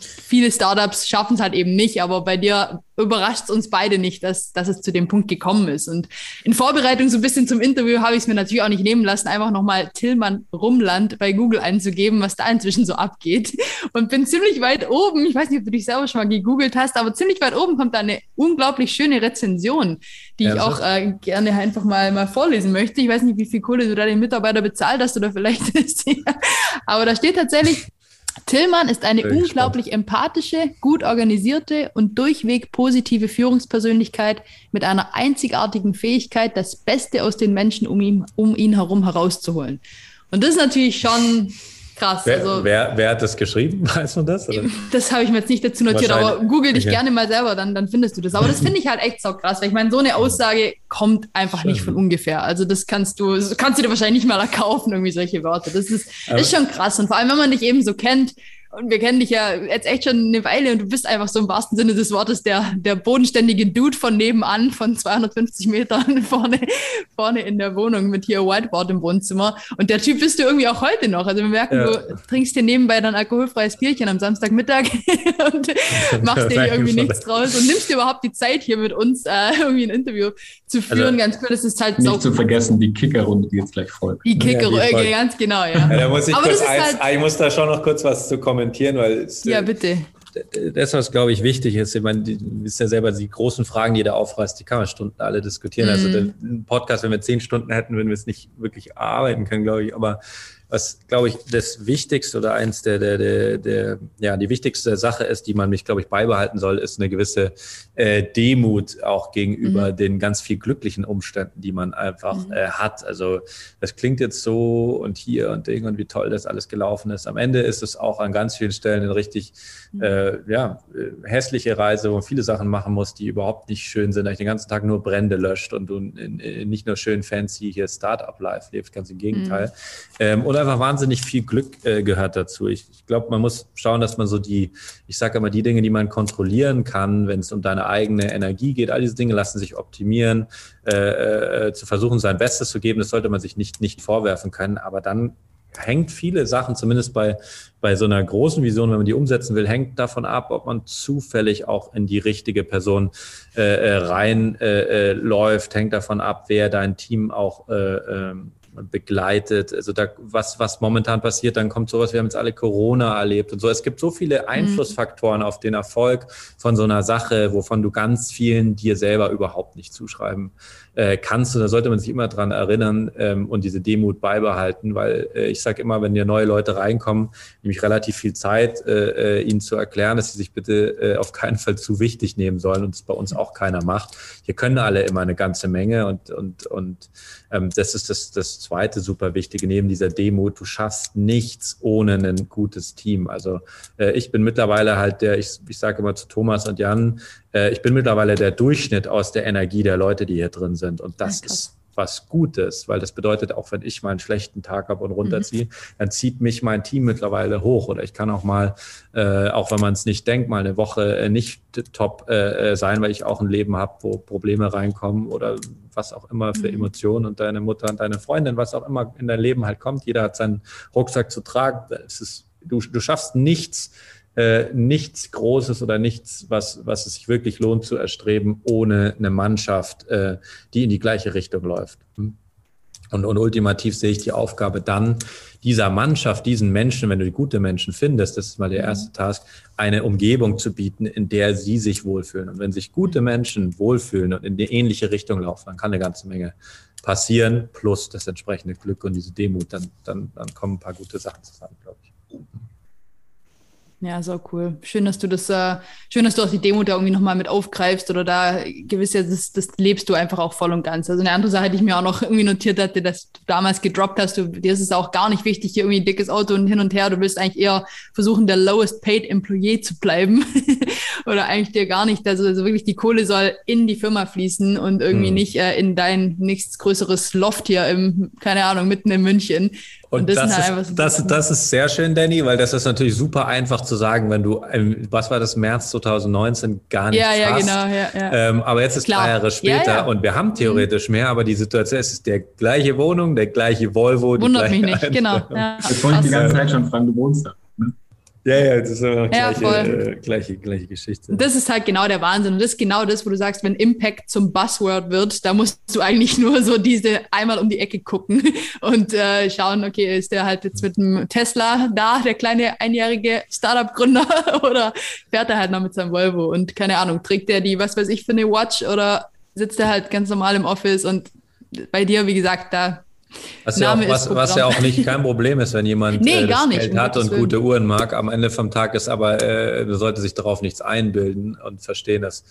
viele Startups schaffen es halt eben nicht, aber bei dir überrascht es uns beide nicht, dass, dass es zu dem Punkt gekommen ist. Und in Vorbereitung so ein bisschen zum Interview habe ich es mir natürlich auch nicht nehmen lassen, einfach nochmal Tillmann Rumland bei Google einzugeben, was da inzwischen so abgeht. Und bin ziemlich weit oben, ich weiß nicht, ob du dich selber schon mal gegoogelt hast, aber ziemlich weit oben kommt da eine unglaublich schöne Rezension, die ja, ich auch äh, gerne einfach mal, mal vorlesen möchte. Ich weiß nicht, wie viel Kohle du da den Mitarbeiter bezahlt hast oder vielleicht ist. aber da steht tatsächlich, Tillmann ist eine unglaublich spannend. empathische, gut organisierte und durchweg positive Führungspersönlichkeit mit einer einzigartigen Fähigkeit, das Beste aus den Menschen um ihn, um ihn herum herauszuholen. Und das ist natürlich schon krass. Wer, also, wer, wer, hat das geschrieben? Weiß man das? Oder? Das habe ich mir jetzt nicht dazu notiert, aber google dich okay. gerne mal selber, dann, dann findest du das. Aber das finde ich halt echt so krass, weil ich meine, so eine Aussage kommt einfach Schön. nicht von ungefähr. Also das kannst du, kannst du dir wahrscheinlich nicht mal erkaufen, irgendwie solche Wörter. Das ist, ist schon krass. Und vor allem, wenn man dich eben so kennt, und wir kennen dich ja jetzt echt schon eine Weile und du bist einfach so im wahrsten Sinne des Wortes der, der bodenständige Dude von nebenan, von 250 Metern vorne, vorne in der Wohnung mit hier Whiteboard im Wohnzimmer. Und der Typ bist du irgendwie auch heute noch. Also wir merken, ja. du trinkst hier nebenbei dann alkoholfreies Bierchen am Samstagmittag und machst dir hier irgendwie nichts draus und nimmst dir überhaupt die Zeit hier mit uns äh, irgendwie ein Interview zu führen. Also, ganz cool, das ist halt Nicht zu vergessen, die Kickerrunde, die jetzt gleich folgt. Die Kickerrunde, ja, ganz genau, ja. ja da muss ich, kurz eins, halt, ich muss da schon noch kurz was zu kommentieren kommentieren, weil es, ja bitte. Das, was glaube ich wichtig ist, ich meine, du wisst ja selber, die großen Fragen, die da aufreißt, die kann man Stunden alle diskutieren. Also mhm. Also den Podcast, wenn wir zehn Stunden hätten, würden wir es nicht wirklich arbeiten können, glaube ich. Aber was, glaube ich, das Wichtigste oder eins der, der, der, der, ja, die wichtigste Sache ist, die man mich, glaube ich, beibehalten soll, ist eine gewisse äh, Demut auch gegenüber mhm. den ganz viel glücklichen Umständen, die man einfach mhm. äh, hat. Also das klingt jetzt so und hier und Ding und wie toll das alles gelaufen ist. Am Ende ist es auch an ganz vielen Stellen eine richtig mhm. äh, ja, äh, hässliche Reise, wo man viele Sachen machen muss, die überhaupt nicht schön sind, dass den ganzen Tag nur Brände löscht und du nicht nur schön fancy hier Startup-Life lebst, ganz im Gegenteil. Mhm. Ähm, oder einfach wahnsinnig viel Glück äh, gehört dazu. Ich, ich glaube, man muss schauen, dass man so die, ich sage immer, die Dinge, die man kontrollieren kann, wenn es um deine eigene Energie geht, all diese Dinge lassen sich optimieren, äh, äh, zu versuchen, sein Bestes zu geben, das sollte man sich nicht, nicht vorwerfen können. Aber dann hängt viele Sachen, zumindest bei, bei so einer großen Vision, wenn man die umsetzen will, hängt davon ab, ob man zufällig auch in die richtige Person äh, äh rein äh, äh, läuft, hängt davon ab, wer dein Team auch äh, ähm, begleitet. Also da, was, was momentan passiert, dann kommt sowas, wir haben jetzt alle Corona erlebt und so. Es gibt so viele mhm. Einflussfaktoren mhm. auf den Erfolg von so einer Sache, wovon du ganz vielen dir selber überhaupt nicht zuschreiben äh, kannst. Und da sollte man sich immer dran erinnern ähm, und diese Demut beibehalten, weil äh, ich sage immer, wenn dir neue Leute reinkommen, nämlich relativ viel Zeit, äh, äh, ihnen zu erklären, dass sie sich bitte äh, auf keinen Fall zu wichtig nehmen sollen und es bei uns auch keiner macht. Hier können alle immer eine ganze Menge und, und, und das ist das, das zweite super Wichtige neben dieser Demut. Du schaffst nichts ohne ein gutes Team. Also äh, ich bin mittlerweile halt der, ich, ich sage immer zu Thomas und Jan, äh, ich bin mittlerweile der Durchschnitt aus der Energie der Leute, die hier drin sind. Und das ja, ist was Gutes, weil das bedeutet, auch wenn ich mal einen schlechten Tag habe und runterziehe, mhm. dann zieht mich mein Team mittlerweile hoch. Oder ich kann auch mal, äh, auch wenn man es nicht denkt, mal eine Woche äh, nicht top äh, äh, sein, weil ich auch ein Leben habe, wo Probleme reinkommen oder was auch immer für mhm. Emotionen und deine Mutter und deine Freundin, was auch immer in dein Leben halt kommt. Jeder hat seinen Rucksack zu tragen. Es ist, du, du schaffst nichts, äh, nichts Großes oder nichts, was, was es sich wirklich lohnt zu erstreben, ohne eine Mannschaft, äh, die in die gleiche Richtung läuft. Und, und ultimativ sehe ich die Aufgabe dann, dieser Mannschaft, diesen Menschen, wenn du die gute Menschen findest, das ist mal der mhm. erste Task, eine Umgebung zu bieten, in der sie sich wohlfühlen. Und wenn sich gute Menschen wohlfühlen und in die ähnliche Richtung laufen, dann kann eine ganze Menge passieren, plus das entsprechende Glück und diese Demut, dann, dann, dann kommen ein paar gute Sachen zusammen, glaube ich. Ja, so cool. Schön, dass du das, äh, schön, dass du auch die Demo da irgendwie nochmal mit aufgreifst oder da gewisse, das, das lebst du einfach auch voll und ganz. Also eine andere Sache, die ich mir auch noch irgendwie notiert hatte, dass du damals gedroppt hast, du, dir ist es auch gar nicht wichtig, hier irgendwie ein dickes Auto und hin und her. Du willst eigentlich eher versuchen, der lowest paid Employee zu bleiben. oder eigentlich dir gar nicht. Also, also wirklich die Kohle soll in die Firma fließen und irgendwie hm. nicht äh, in dein nichts größeres Loft hier im, keine Ahnung, mitten in München Und, das, das, halt ist, das, das, ist sehr schön, Danny, weil das ist natürlich super einfach zu sagen, wenn du, was war das, März 2019 gar nicht Ja, ja, hast. genau. Ja, ja. Ähm, aber jetzt ist Klar. drei Jahre später ja, ja. und wir haben theoretisch mehr, aber die Situation ist, es ist der gleiche Wohnung, der gleiche Volvo. Wundert mich nicht, genau. Ja. Das wollte ich die ganze Zeit schon fragen, du wohnst da. Ja, ja, das ist immer ja, gleiche, äh, gleiche, gleiche Geschichte. Das ist halt genau der Wahnsinn. Und das ist genau das, wo du sagst, wenn Impact zum Buzzword wird, da musst du eigentlich nur so diese einmal um die Ecke gucken und äh, schauen, okay, ist der halt jetzt mit einem Tesla da, der kleine einjährige Startup-Gründer, oder fährt er halt noch mit seinem Volvo und keine Ahnung, trägt der die, was weiß ich, für eine Watch oder sitzt er halt ganz normal im Office und bei dir, wie gesagt, da was ja, auch, was, was ja, auch, nicht kein Problem ist, wenn jemand nee, äh, das Geld hat und gute Uhren mag. Am Ende vom Tag ist aber, äh, sollte sich darauf nichts einbilden und verstehen, dass,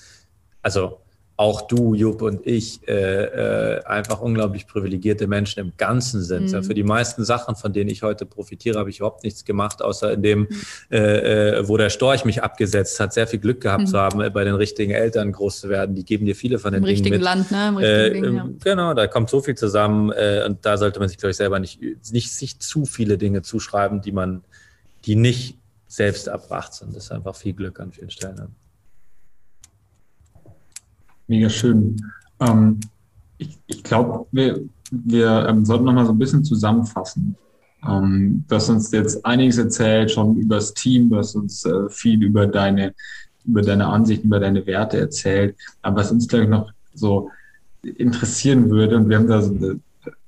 also auch du, Jupp und ich äh, äh, einfach unglaublich privilegierte Menschen im Ganzen sind. Mhm. Ja, für die meisten Sachen, von denen ich heute profitiere, habe ich überhaupt nichts gemacht, außer in dem, mhm. äh, äh, wo der Storch mich abgesetzt hat, sehr viel Glück gehabt mhm. zu haben, äh, bei den richtigen Eltern groß zu werden. Die geben dir viele von den Im Dingen richtigen mit. Land, ne? Im richtigen äh, Ding, ja. Genau, da kommt so viel zusammen und da sollte man sich, glaube ich, selber nicht, nicht sich zu viele Dinge zuschreiben, die man, die nicht selbst erbracht sind. Das ist einfach viel Glück an vielen Stellen. Mega schön. Ähm, ich ich glaube, wir, wir ähm, sollten noch mal so ein bisschen zusammenfassen. Ähm, du hast uns jetzt einiges erzählt, schon über das Team, du hast uns äh, viel über deine, über deine Ansicht, über deine Werte erzählt. Aber was uns, glaube ich, noch so interessieren würde, und wir haben da so eine,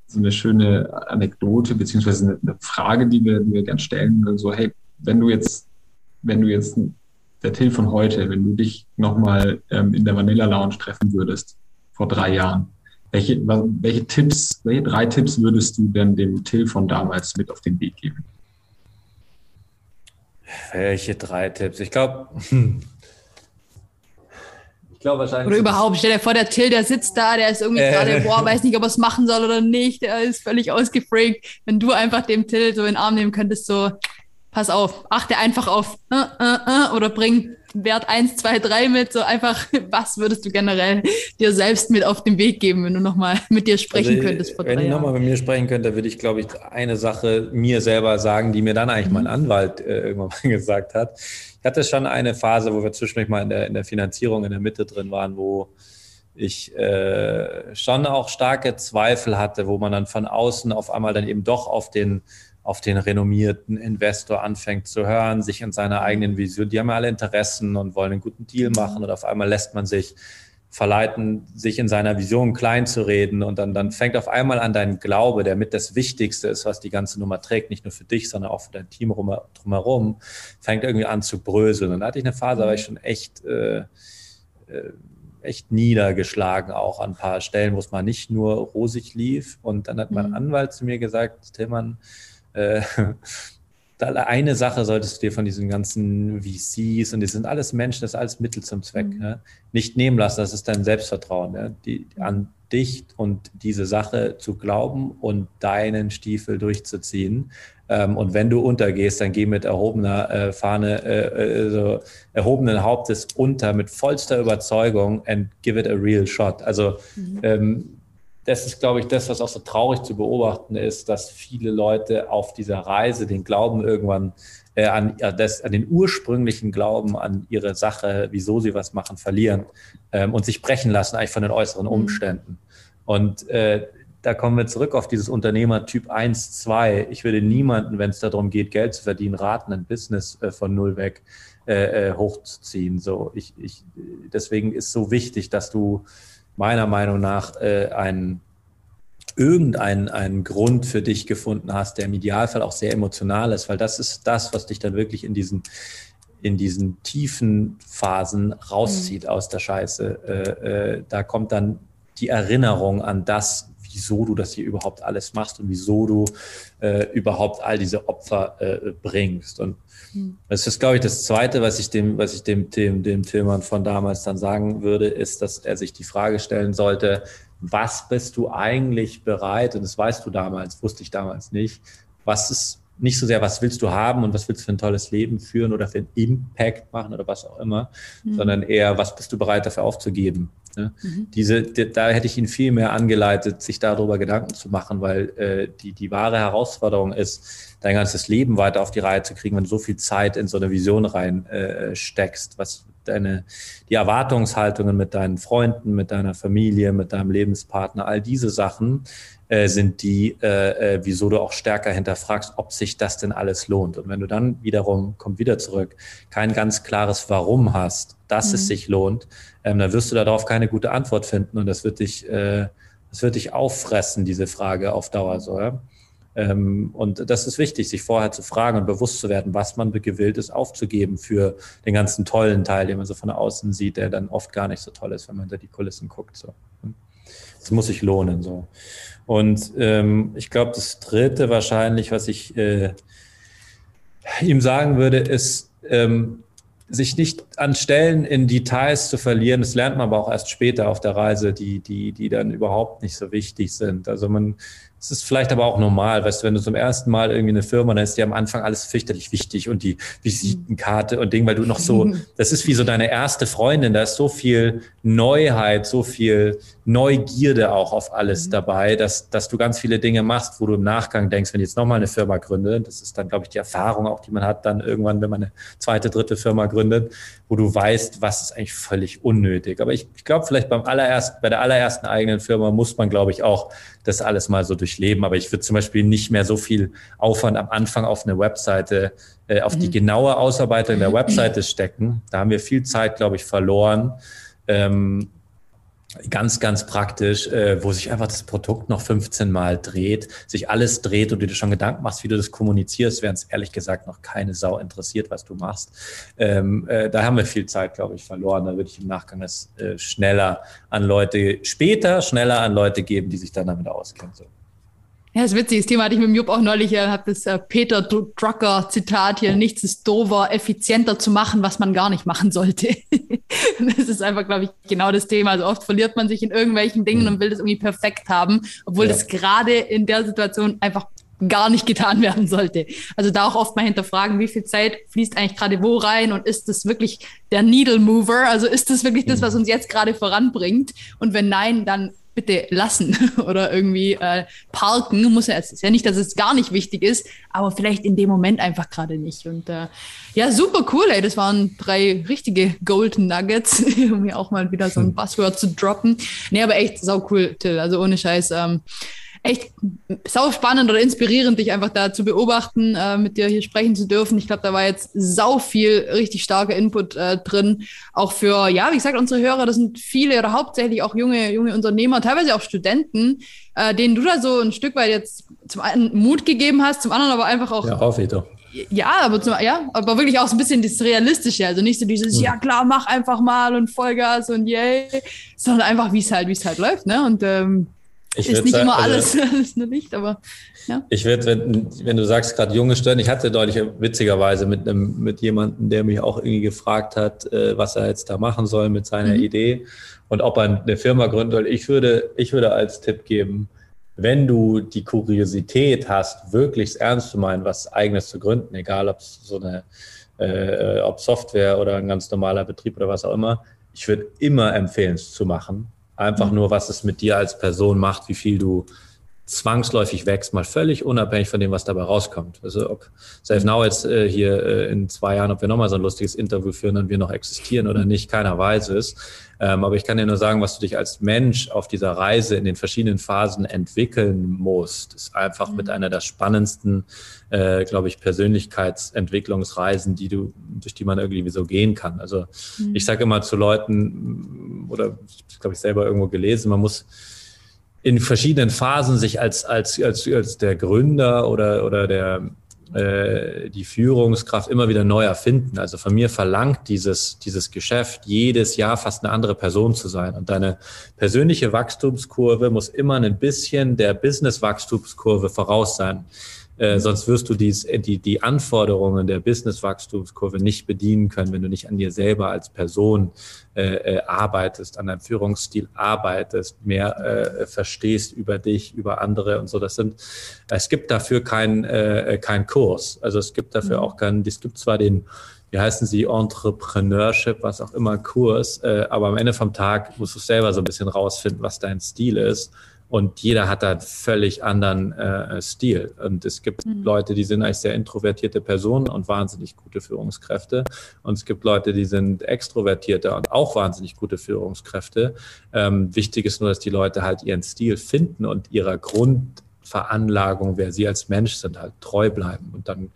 so eine schöne Anekdote, beziehungsweise eine, eine Frage, die wir, die wir gerne stellen so, hey, wenn du jetzt, wenn du jetzt der Till von heute, wenn du dich nochmal ähm, in der Vanilla Lounge treffen würdest, vor drei Jahren, welche, welche Tipps, welche drei Tipps würdest du denn dem Till von damals mit auf den Weg geben? Welche drei Tipps? Ich glaube, ich glaube wahrscheinlich. Oder überhaupt, stell dir vor, der Till, der sitzt da, der ist irgendwie äh. gerade, boah, weiß nicht, ob er es machen soll oder nicht, der ist völlig ausgefreakt. Wenn du einfach dem Till so in den Arm nehmen könntest, so, pass auf, achte einfach auf äh, äh, äh, oder bring Wert 1, 2, 3 mit, so einfach, was würdest du generell dir selbst mit auf den Weg geben, wenn du nochmal mit dir sprechen also, könntest Wenn ich nochmal mit mir sprechen könnte, würde ich, glaube ich, eine Sache mir selber sagen, die mir dann eigentlich mhm. mein Anwalt äh, irgendwann mal gesagt hat. Ich hatte schon eine Phase, wo wir zwischendurch mal in der, in der Finanzierung in der Mitte drin waren, wo ich äh, schon auch starke Zweifel hatte, wo man dann von außen auf einmal dann eben doch auf den auf den renommierten Investor anfängt zu hören, sich in seiner eigenen Vision, die haben ja alle Interessen und wollen einen guten Deal mhm. machen und auf einmal lässt man sich verleiten, sich in seiner Vision klein zu reden und dann, dann fängt auf einmal an dein Glaube, der mit das Wichtigste ist, was die ganze Nummer trägt, nicht nur für dich, sondern auch für dein Team drumherum, fängt irgendwie an zu bröseln. Und da hatte ich eine Phase, da war ich schon echt, äh, äh, echt niedergeschlagen, auch an ein paar Stellen, wo es mal nicht nur rosig lief. Und dann hat mein mhm. Anwalt zu mir gesagt, Tillmann, äh, eine Sache solltest du dir von diesen ganzen VCs und die sind alles Menschen, das ist alles Mittel zum Zweck, mhm. ja, nicht nehmen lassen. Das ist dein Selbstvertrauen, ja, die, an dich und diese Sache zu glauben und deinen Stiefel durchzuziehen. Ähm, und wenn du untergehst, dann geh mit erhobener äh, Fahne, äh, äh, so erhobenen Hauptes unter, mit vollster Überzeugung and give it a real shot. Also mhm. ähm, das ist, glaube ich, das, was auch so traurig zu beobachten ist, dass viele Leute auf dieser Reise den Glauben irgendwann äh, an, äh, das, an den ursprünglichen Glauben an ihre Sache, wieso sie was machen, verlieren ähm, und sich brechen lassen eigentlich von den äußeren mhm. Umständen. Und äh, da kommen wir zurück auf dieses Unternehmertyp 1, 2. Ich würde niemanden, wenn es darum geht, Geld zu verdienen, raten, ein Business äh, von null weg äh, äh hochzuziehen. So, ich, ich, deswegen ist so wichtig, dass du meiner Meinung nach äh, einen irgendeinen einen Grund für dich gefunden hast, der im Idealfall auch sehr emotional ist, weil das ist das, was dich dann wirklich in diesen in diesen tiefen Phasen rauszieht mhm. aus der Scheiße. Äh, äh, da kommt dann die Erinnerung an das, wieso du das hier überhaupt alles machst und wieso du äh, überhaupt all diese Opfer äh, bringst. Und hm. das ist, glaube ich, das Zweite, was ich dem, was ich dem, dem, dem Tillmann von damals dann sagen würde, ist, dass er sich die Frage stellen sollte, was bist du eigentlich bereit, und das weißt du damals, wusste ich damals nicht, was ist nicht so sehr, was willst du haben und was willst du für ein tolles Leben führen oder für einen Impact machen oder was auch immer, mhm. sondern eher, was bist du bereit dafür aufzugeben. Ne? Mhm. Diese, da hätte ich ihn viel mehr angeleitet, sich darüber Gedanken zu machen, weil äh, die, die wahre Herausforderung ist, dein ganzes Leben weiter auf die Reihe zu kriegen, wenn du so viel Zeit in so eine Vision rein äh, steckst, was deine, die Erwartungshaltungen mit deinen Freunden, mit deiner Familie, mit deinem Lebenspartner, all diese Sachen äh, sind die, äh, äh, wieso du auch stärker hinterfragst, ob sich das denn alles lohnt. Und wenn du dann wiederum, kommt wieder zurück, kein ganz klares Warum hast, dass mhm. es sich lohnt, ähm, dann wirst du darauf keine gute Antwort finden und das wird dich, äh, das wird dich auffressen, diese Frage auf Dauer so. Ja? Ähm, und das ist wichtig, sich vorher zu fragen und bewusst zu werden, was man gewillt ist aufzugeben für den ganzen tollen Teil, den man so von außen sieht, der dann oft gar nicht so toll ist, wenn man hinter die Kulissen guckt. So. Das muss sich lohnen. So. Und ähm, ich glaube, das Dritte wahrscheinlich, was ich äh, ihm sagen würde, ist, ähm, sich nicht an Stellen in Details zu verlieren. Das lernt man aber auch erst später auf der Reise, die, die, die dann überhaupt nicht so wichtig sind. Also man es ist vielleicht aber auch normal, weißt du, wenn du zum ersten Mal irgendwie eine Firma, dann ist dir am Anfang alles fürchterlich wichtig und die Visitenkarte und Ding, weil du noch so, das ist wie so deine erste Freundin, da ist so viel Neuheit, so viel Neugierde auch auf alles mhm. dabei, dass, dass du ganz viele Dinge machst, wo du im Nachgang denkst, wenn ich jetzt nochmal eine Firma gründe, das ist dann, glaube ich, die Erfahrung auch, die man hat dann irgendwann, wenn man eine zweite, dritte Firma gründet, wo du weißt, was ist eigentlich völlig unnötig. Aber ich, ich glaube, vielleicht beim allerersten, bei der allerersten eigenen Firma muss man, glaube ich, auch das alles mal so durchleben. Aber ich würde zum Beispiel nicht mehr so viel Aufwand am Anfang auf eine Webseite, äh, auf mhm. die genaue Ausarbeitung der Webseite stecken. Da haben wir viel Zeit, glaube ich, verloren. Ähm, ganz, ganz praktisch, äh, wo sich einfach das Produkt noch 15 Mal dreht, sich alles dreht und du dir schon Gedanken machst, wie du das kommunizierst, während es ehrlich gesagt noch keine Sau interessiert, was du machst. Ähm, äh, da haben wir viel Zeit, glaube ich, verloren. Da würde ich im Nachgang es äh, schneller an Leute, später schneller an Leute geben, die sich dann damit auskennen. So. Ja, das ist witzig. Das Thema hatte ich mit Jupp auch neulich. Er hat das äh, Peter Drucker Zitat hier. Nichts ist dover, effizienter zu machen, was man gar nicht machen sollte. das ist einfach, glaube ich, genau das Thema. Also oft verliert man sich in irgendwelchen Dingen mhm. und will das irgendwie perfekt haben, obwohl ja. das gerade in der Situation einfach gar nicht getan werden sollte. Also da auch oft mal hinterfragen, wie viel Zeit fließt eigentlich gerade wo rein und ist das wirklich der Needle Mover? Also ist das wirklich das, was mhm. uns jetzt gerade voranbringt? Und wenn nein, dann bitte lassen oder irgendwie äh, parken. Muss ja, es ist ja nicht, dass es gar nicht wichtig ist, aber vielleicht in dem Moment einfach gerade nicht. Und äh, ja, super cool, ey. Das waren drei richtige Golden Nuggets, um hier auch mal wieder so ein hm. Buzzword zu droppen. Nee, aber echt sau cool, Till. Also ohne Scheiß. Ähm, echt sau spannend oder inspirierend, dich einfach da zu beobachten, äh, mit dir hier sprechen zu dürfen. Ich glaube, da war jetzt sau viel richtig starker Input äh, drin. Auch für, ja, wie gesagt, unsere Hörer, das sind viele oder hauptsächlich auch junge, junge Unternehmer, teilweise auch Studenten, äh, denen du da so ein Stück weit jetzt zum einen Mut gegeben hast, zum anderen aber einfach auch. Ja, auf wieder. Ja, aber zum, ja, aber wirklich auch so ein bisschen das Realistische, also nicht so dieses, ja klar, mach einfach mal und Vollgas und yay, sondern einfach, wie es halt, wie es halt läuft, ne? Und ähm, ich ist nicht sagen, immer alles, also, alles nur Licht, aber ja. Ich würde, wenn, wenn du sagst, gerade junge Stirn, ich hatte deutlich witzigerweise mit einem, mit jemandem, der mich auch irgendwie gefragt hat, äh, was er jetzt da machen soll mit seiner mhm. Idee und ob er eine Firma gründen soll. Ich würde, ich würde als Tipp geben, wenn du die Kuriosität hast, wirklich ernst zu meinen, was eigenes zu gründen, egal ob es so eine, äh, ob Software oder ein ganz normaler Betrieb oder was auch immer, ich würde immer empfehlen, es zu machen Einfach mhm. nur, was es mit dir als Person macht, wie viel du zwangsläufig wächst, mal völlig unabhängig von dem, was dabei rauskommt. Also ob Safe Now jetzt äh, hier äh, in zwei Jahren, ob wir nochmal so ein lustiges Interview führen und wir noch existieren oder nicht, keiner weiß es. Ähm, aber ich kann dir nur sagen, was du dich als Mensch auf dieser Reise in den verschiedenen Phasen entwickeln musst, ist einfach mhm. mit einer der spannendsten, äh, glaube ich, Persönlichkeitsentwicklungsreisen, die du, durch die man irgendwie so gehen kann. Also mhm. ich sage immer zu Leuten, oder ich glaube ich selber irgendwo gelesen, man muss in verschiedenen Phasen sich als, als, als, als der Gründer oder, oder der, äh, die Führungskraft immer wieder neu erfinden. Also von mir verlangt dieses, dieses Geschäft jedes Jahr fast eine andere Person zu sein. Und deine persönliche Wachstumskurve muss immer ein bisschen der Business-Wachstumskurve voraus sein. Äh, sonst wirst du dies, äh, die, die Anforderungen der Business-Wachstumskurve nicht bedienen können, wenn du nicht an dir selber als Person äh, äh, arbeitest, an deinem Führungsstil arbeitest, mehr äh, verstehst über dich, über andere und so. Das sind, es gibt dafür keinen äh, kein Kurs. Also es gibt dafür mhm. auch keinen, es gibt zwar den, wie heißen sie, Entrepreneurship, was auch immer, Kurs. Äh, aber am Ende vom Tag musst du selber so ein bisschen rausfinden, was dein Stil ist. Und jeder hat da einen völlig anderen äh, Stil. Und es gibt mhm. Leute, die sind eigentlich sehr introvertierte Personen und wahnsinnig gute Führungskräfte. Und es gibt Leute, die sind extrovertierte und auch wahnsinnig gute Führungskräfte. Ähm, wichtig ist nur, dass die Leute halt ihren Stil finden und ihrer Grundveranlagung, wer sie als Mensch sind, halt treu bleiben. Und dann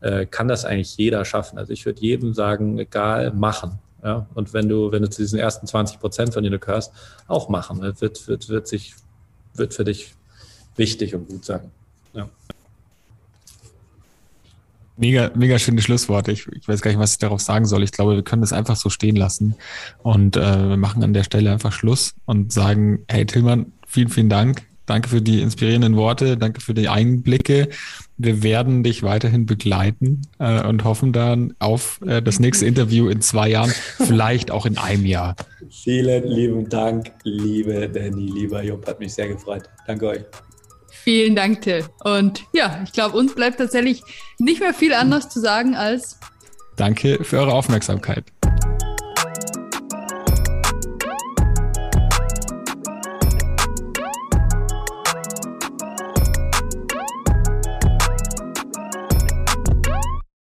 äh, kann das eigentlich jeder schaffen. Also ich würde jedem sagen, egal, machen. Ja, und wenn du, wenn du zu diesen ersten 20 Prozent, von denen du gehörst, auch machen, wird, wird, wird sich wird für dich wichtig und gut sein. Ja. Mega, mega schöne Schlussworte. Ich, ich, weiß gar nicht, was ich darauf sagen soll. Ich glaube, wir können das einfach so stehen lassen und äh, wir machen an der Stelle einfach Schluss und sagen, hey Tillmann, vielen, vielen Dank. Danke für die inspirierenden Worte, danke für die Einblicke. Wir werden dich weiterhin begleiten äh, und hoffen dann auf äh, das nächste Interview in zwei Jahren, vielleicht auch in einem Jahr. Vielen lieben Dank, liebe Danny, lieber Jupp, hat mich sehr gefreut. Danke euch. Vielen Dank, Till. Und ja, ich glaube, uns bleibt tatsächlich nicht mehr viel anderes zu sagen als Danke für eure Aufmerksamkeit.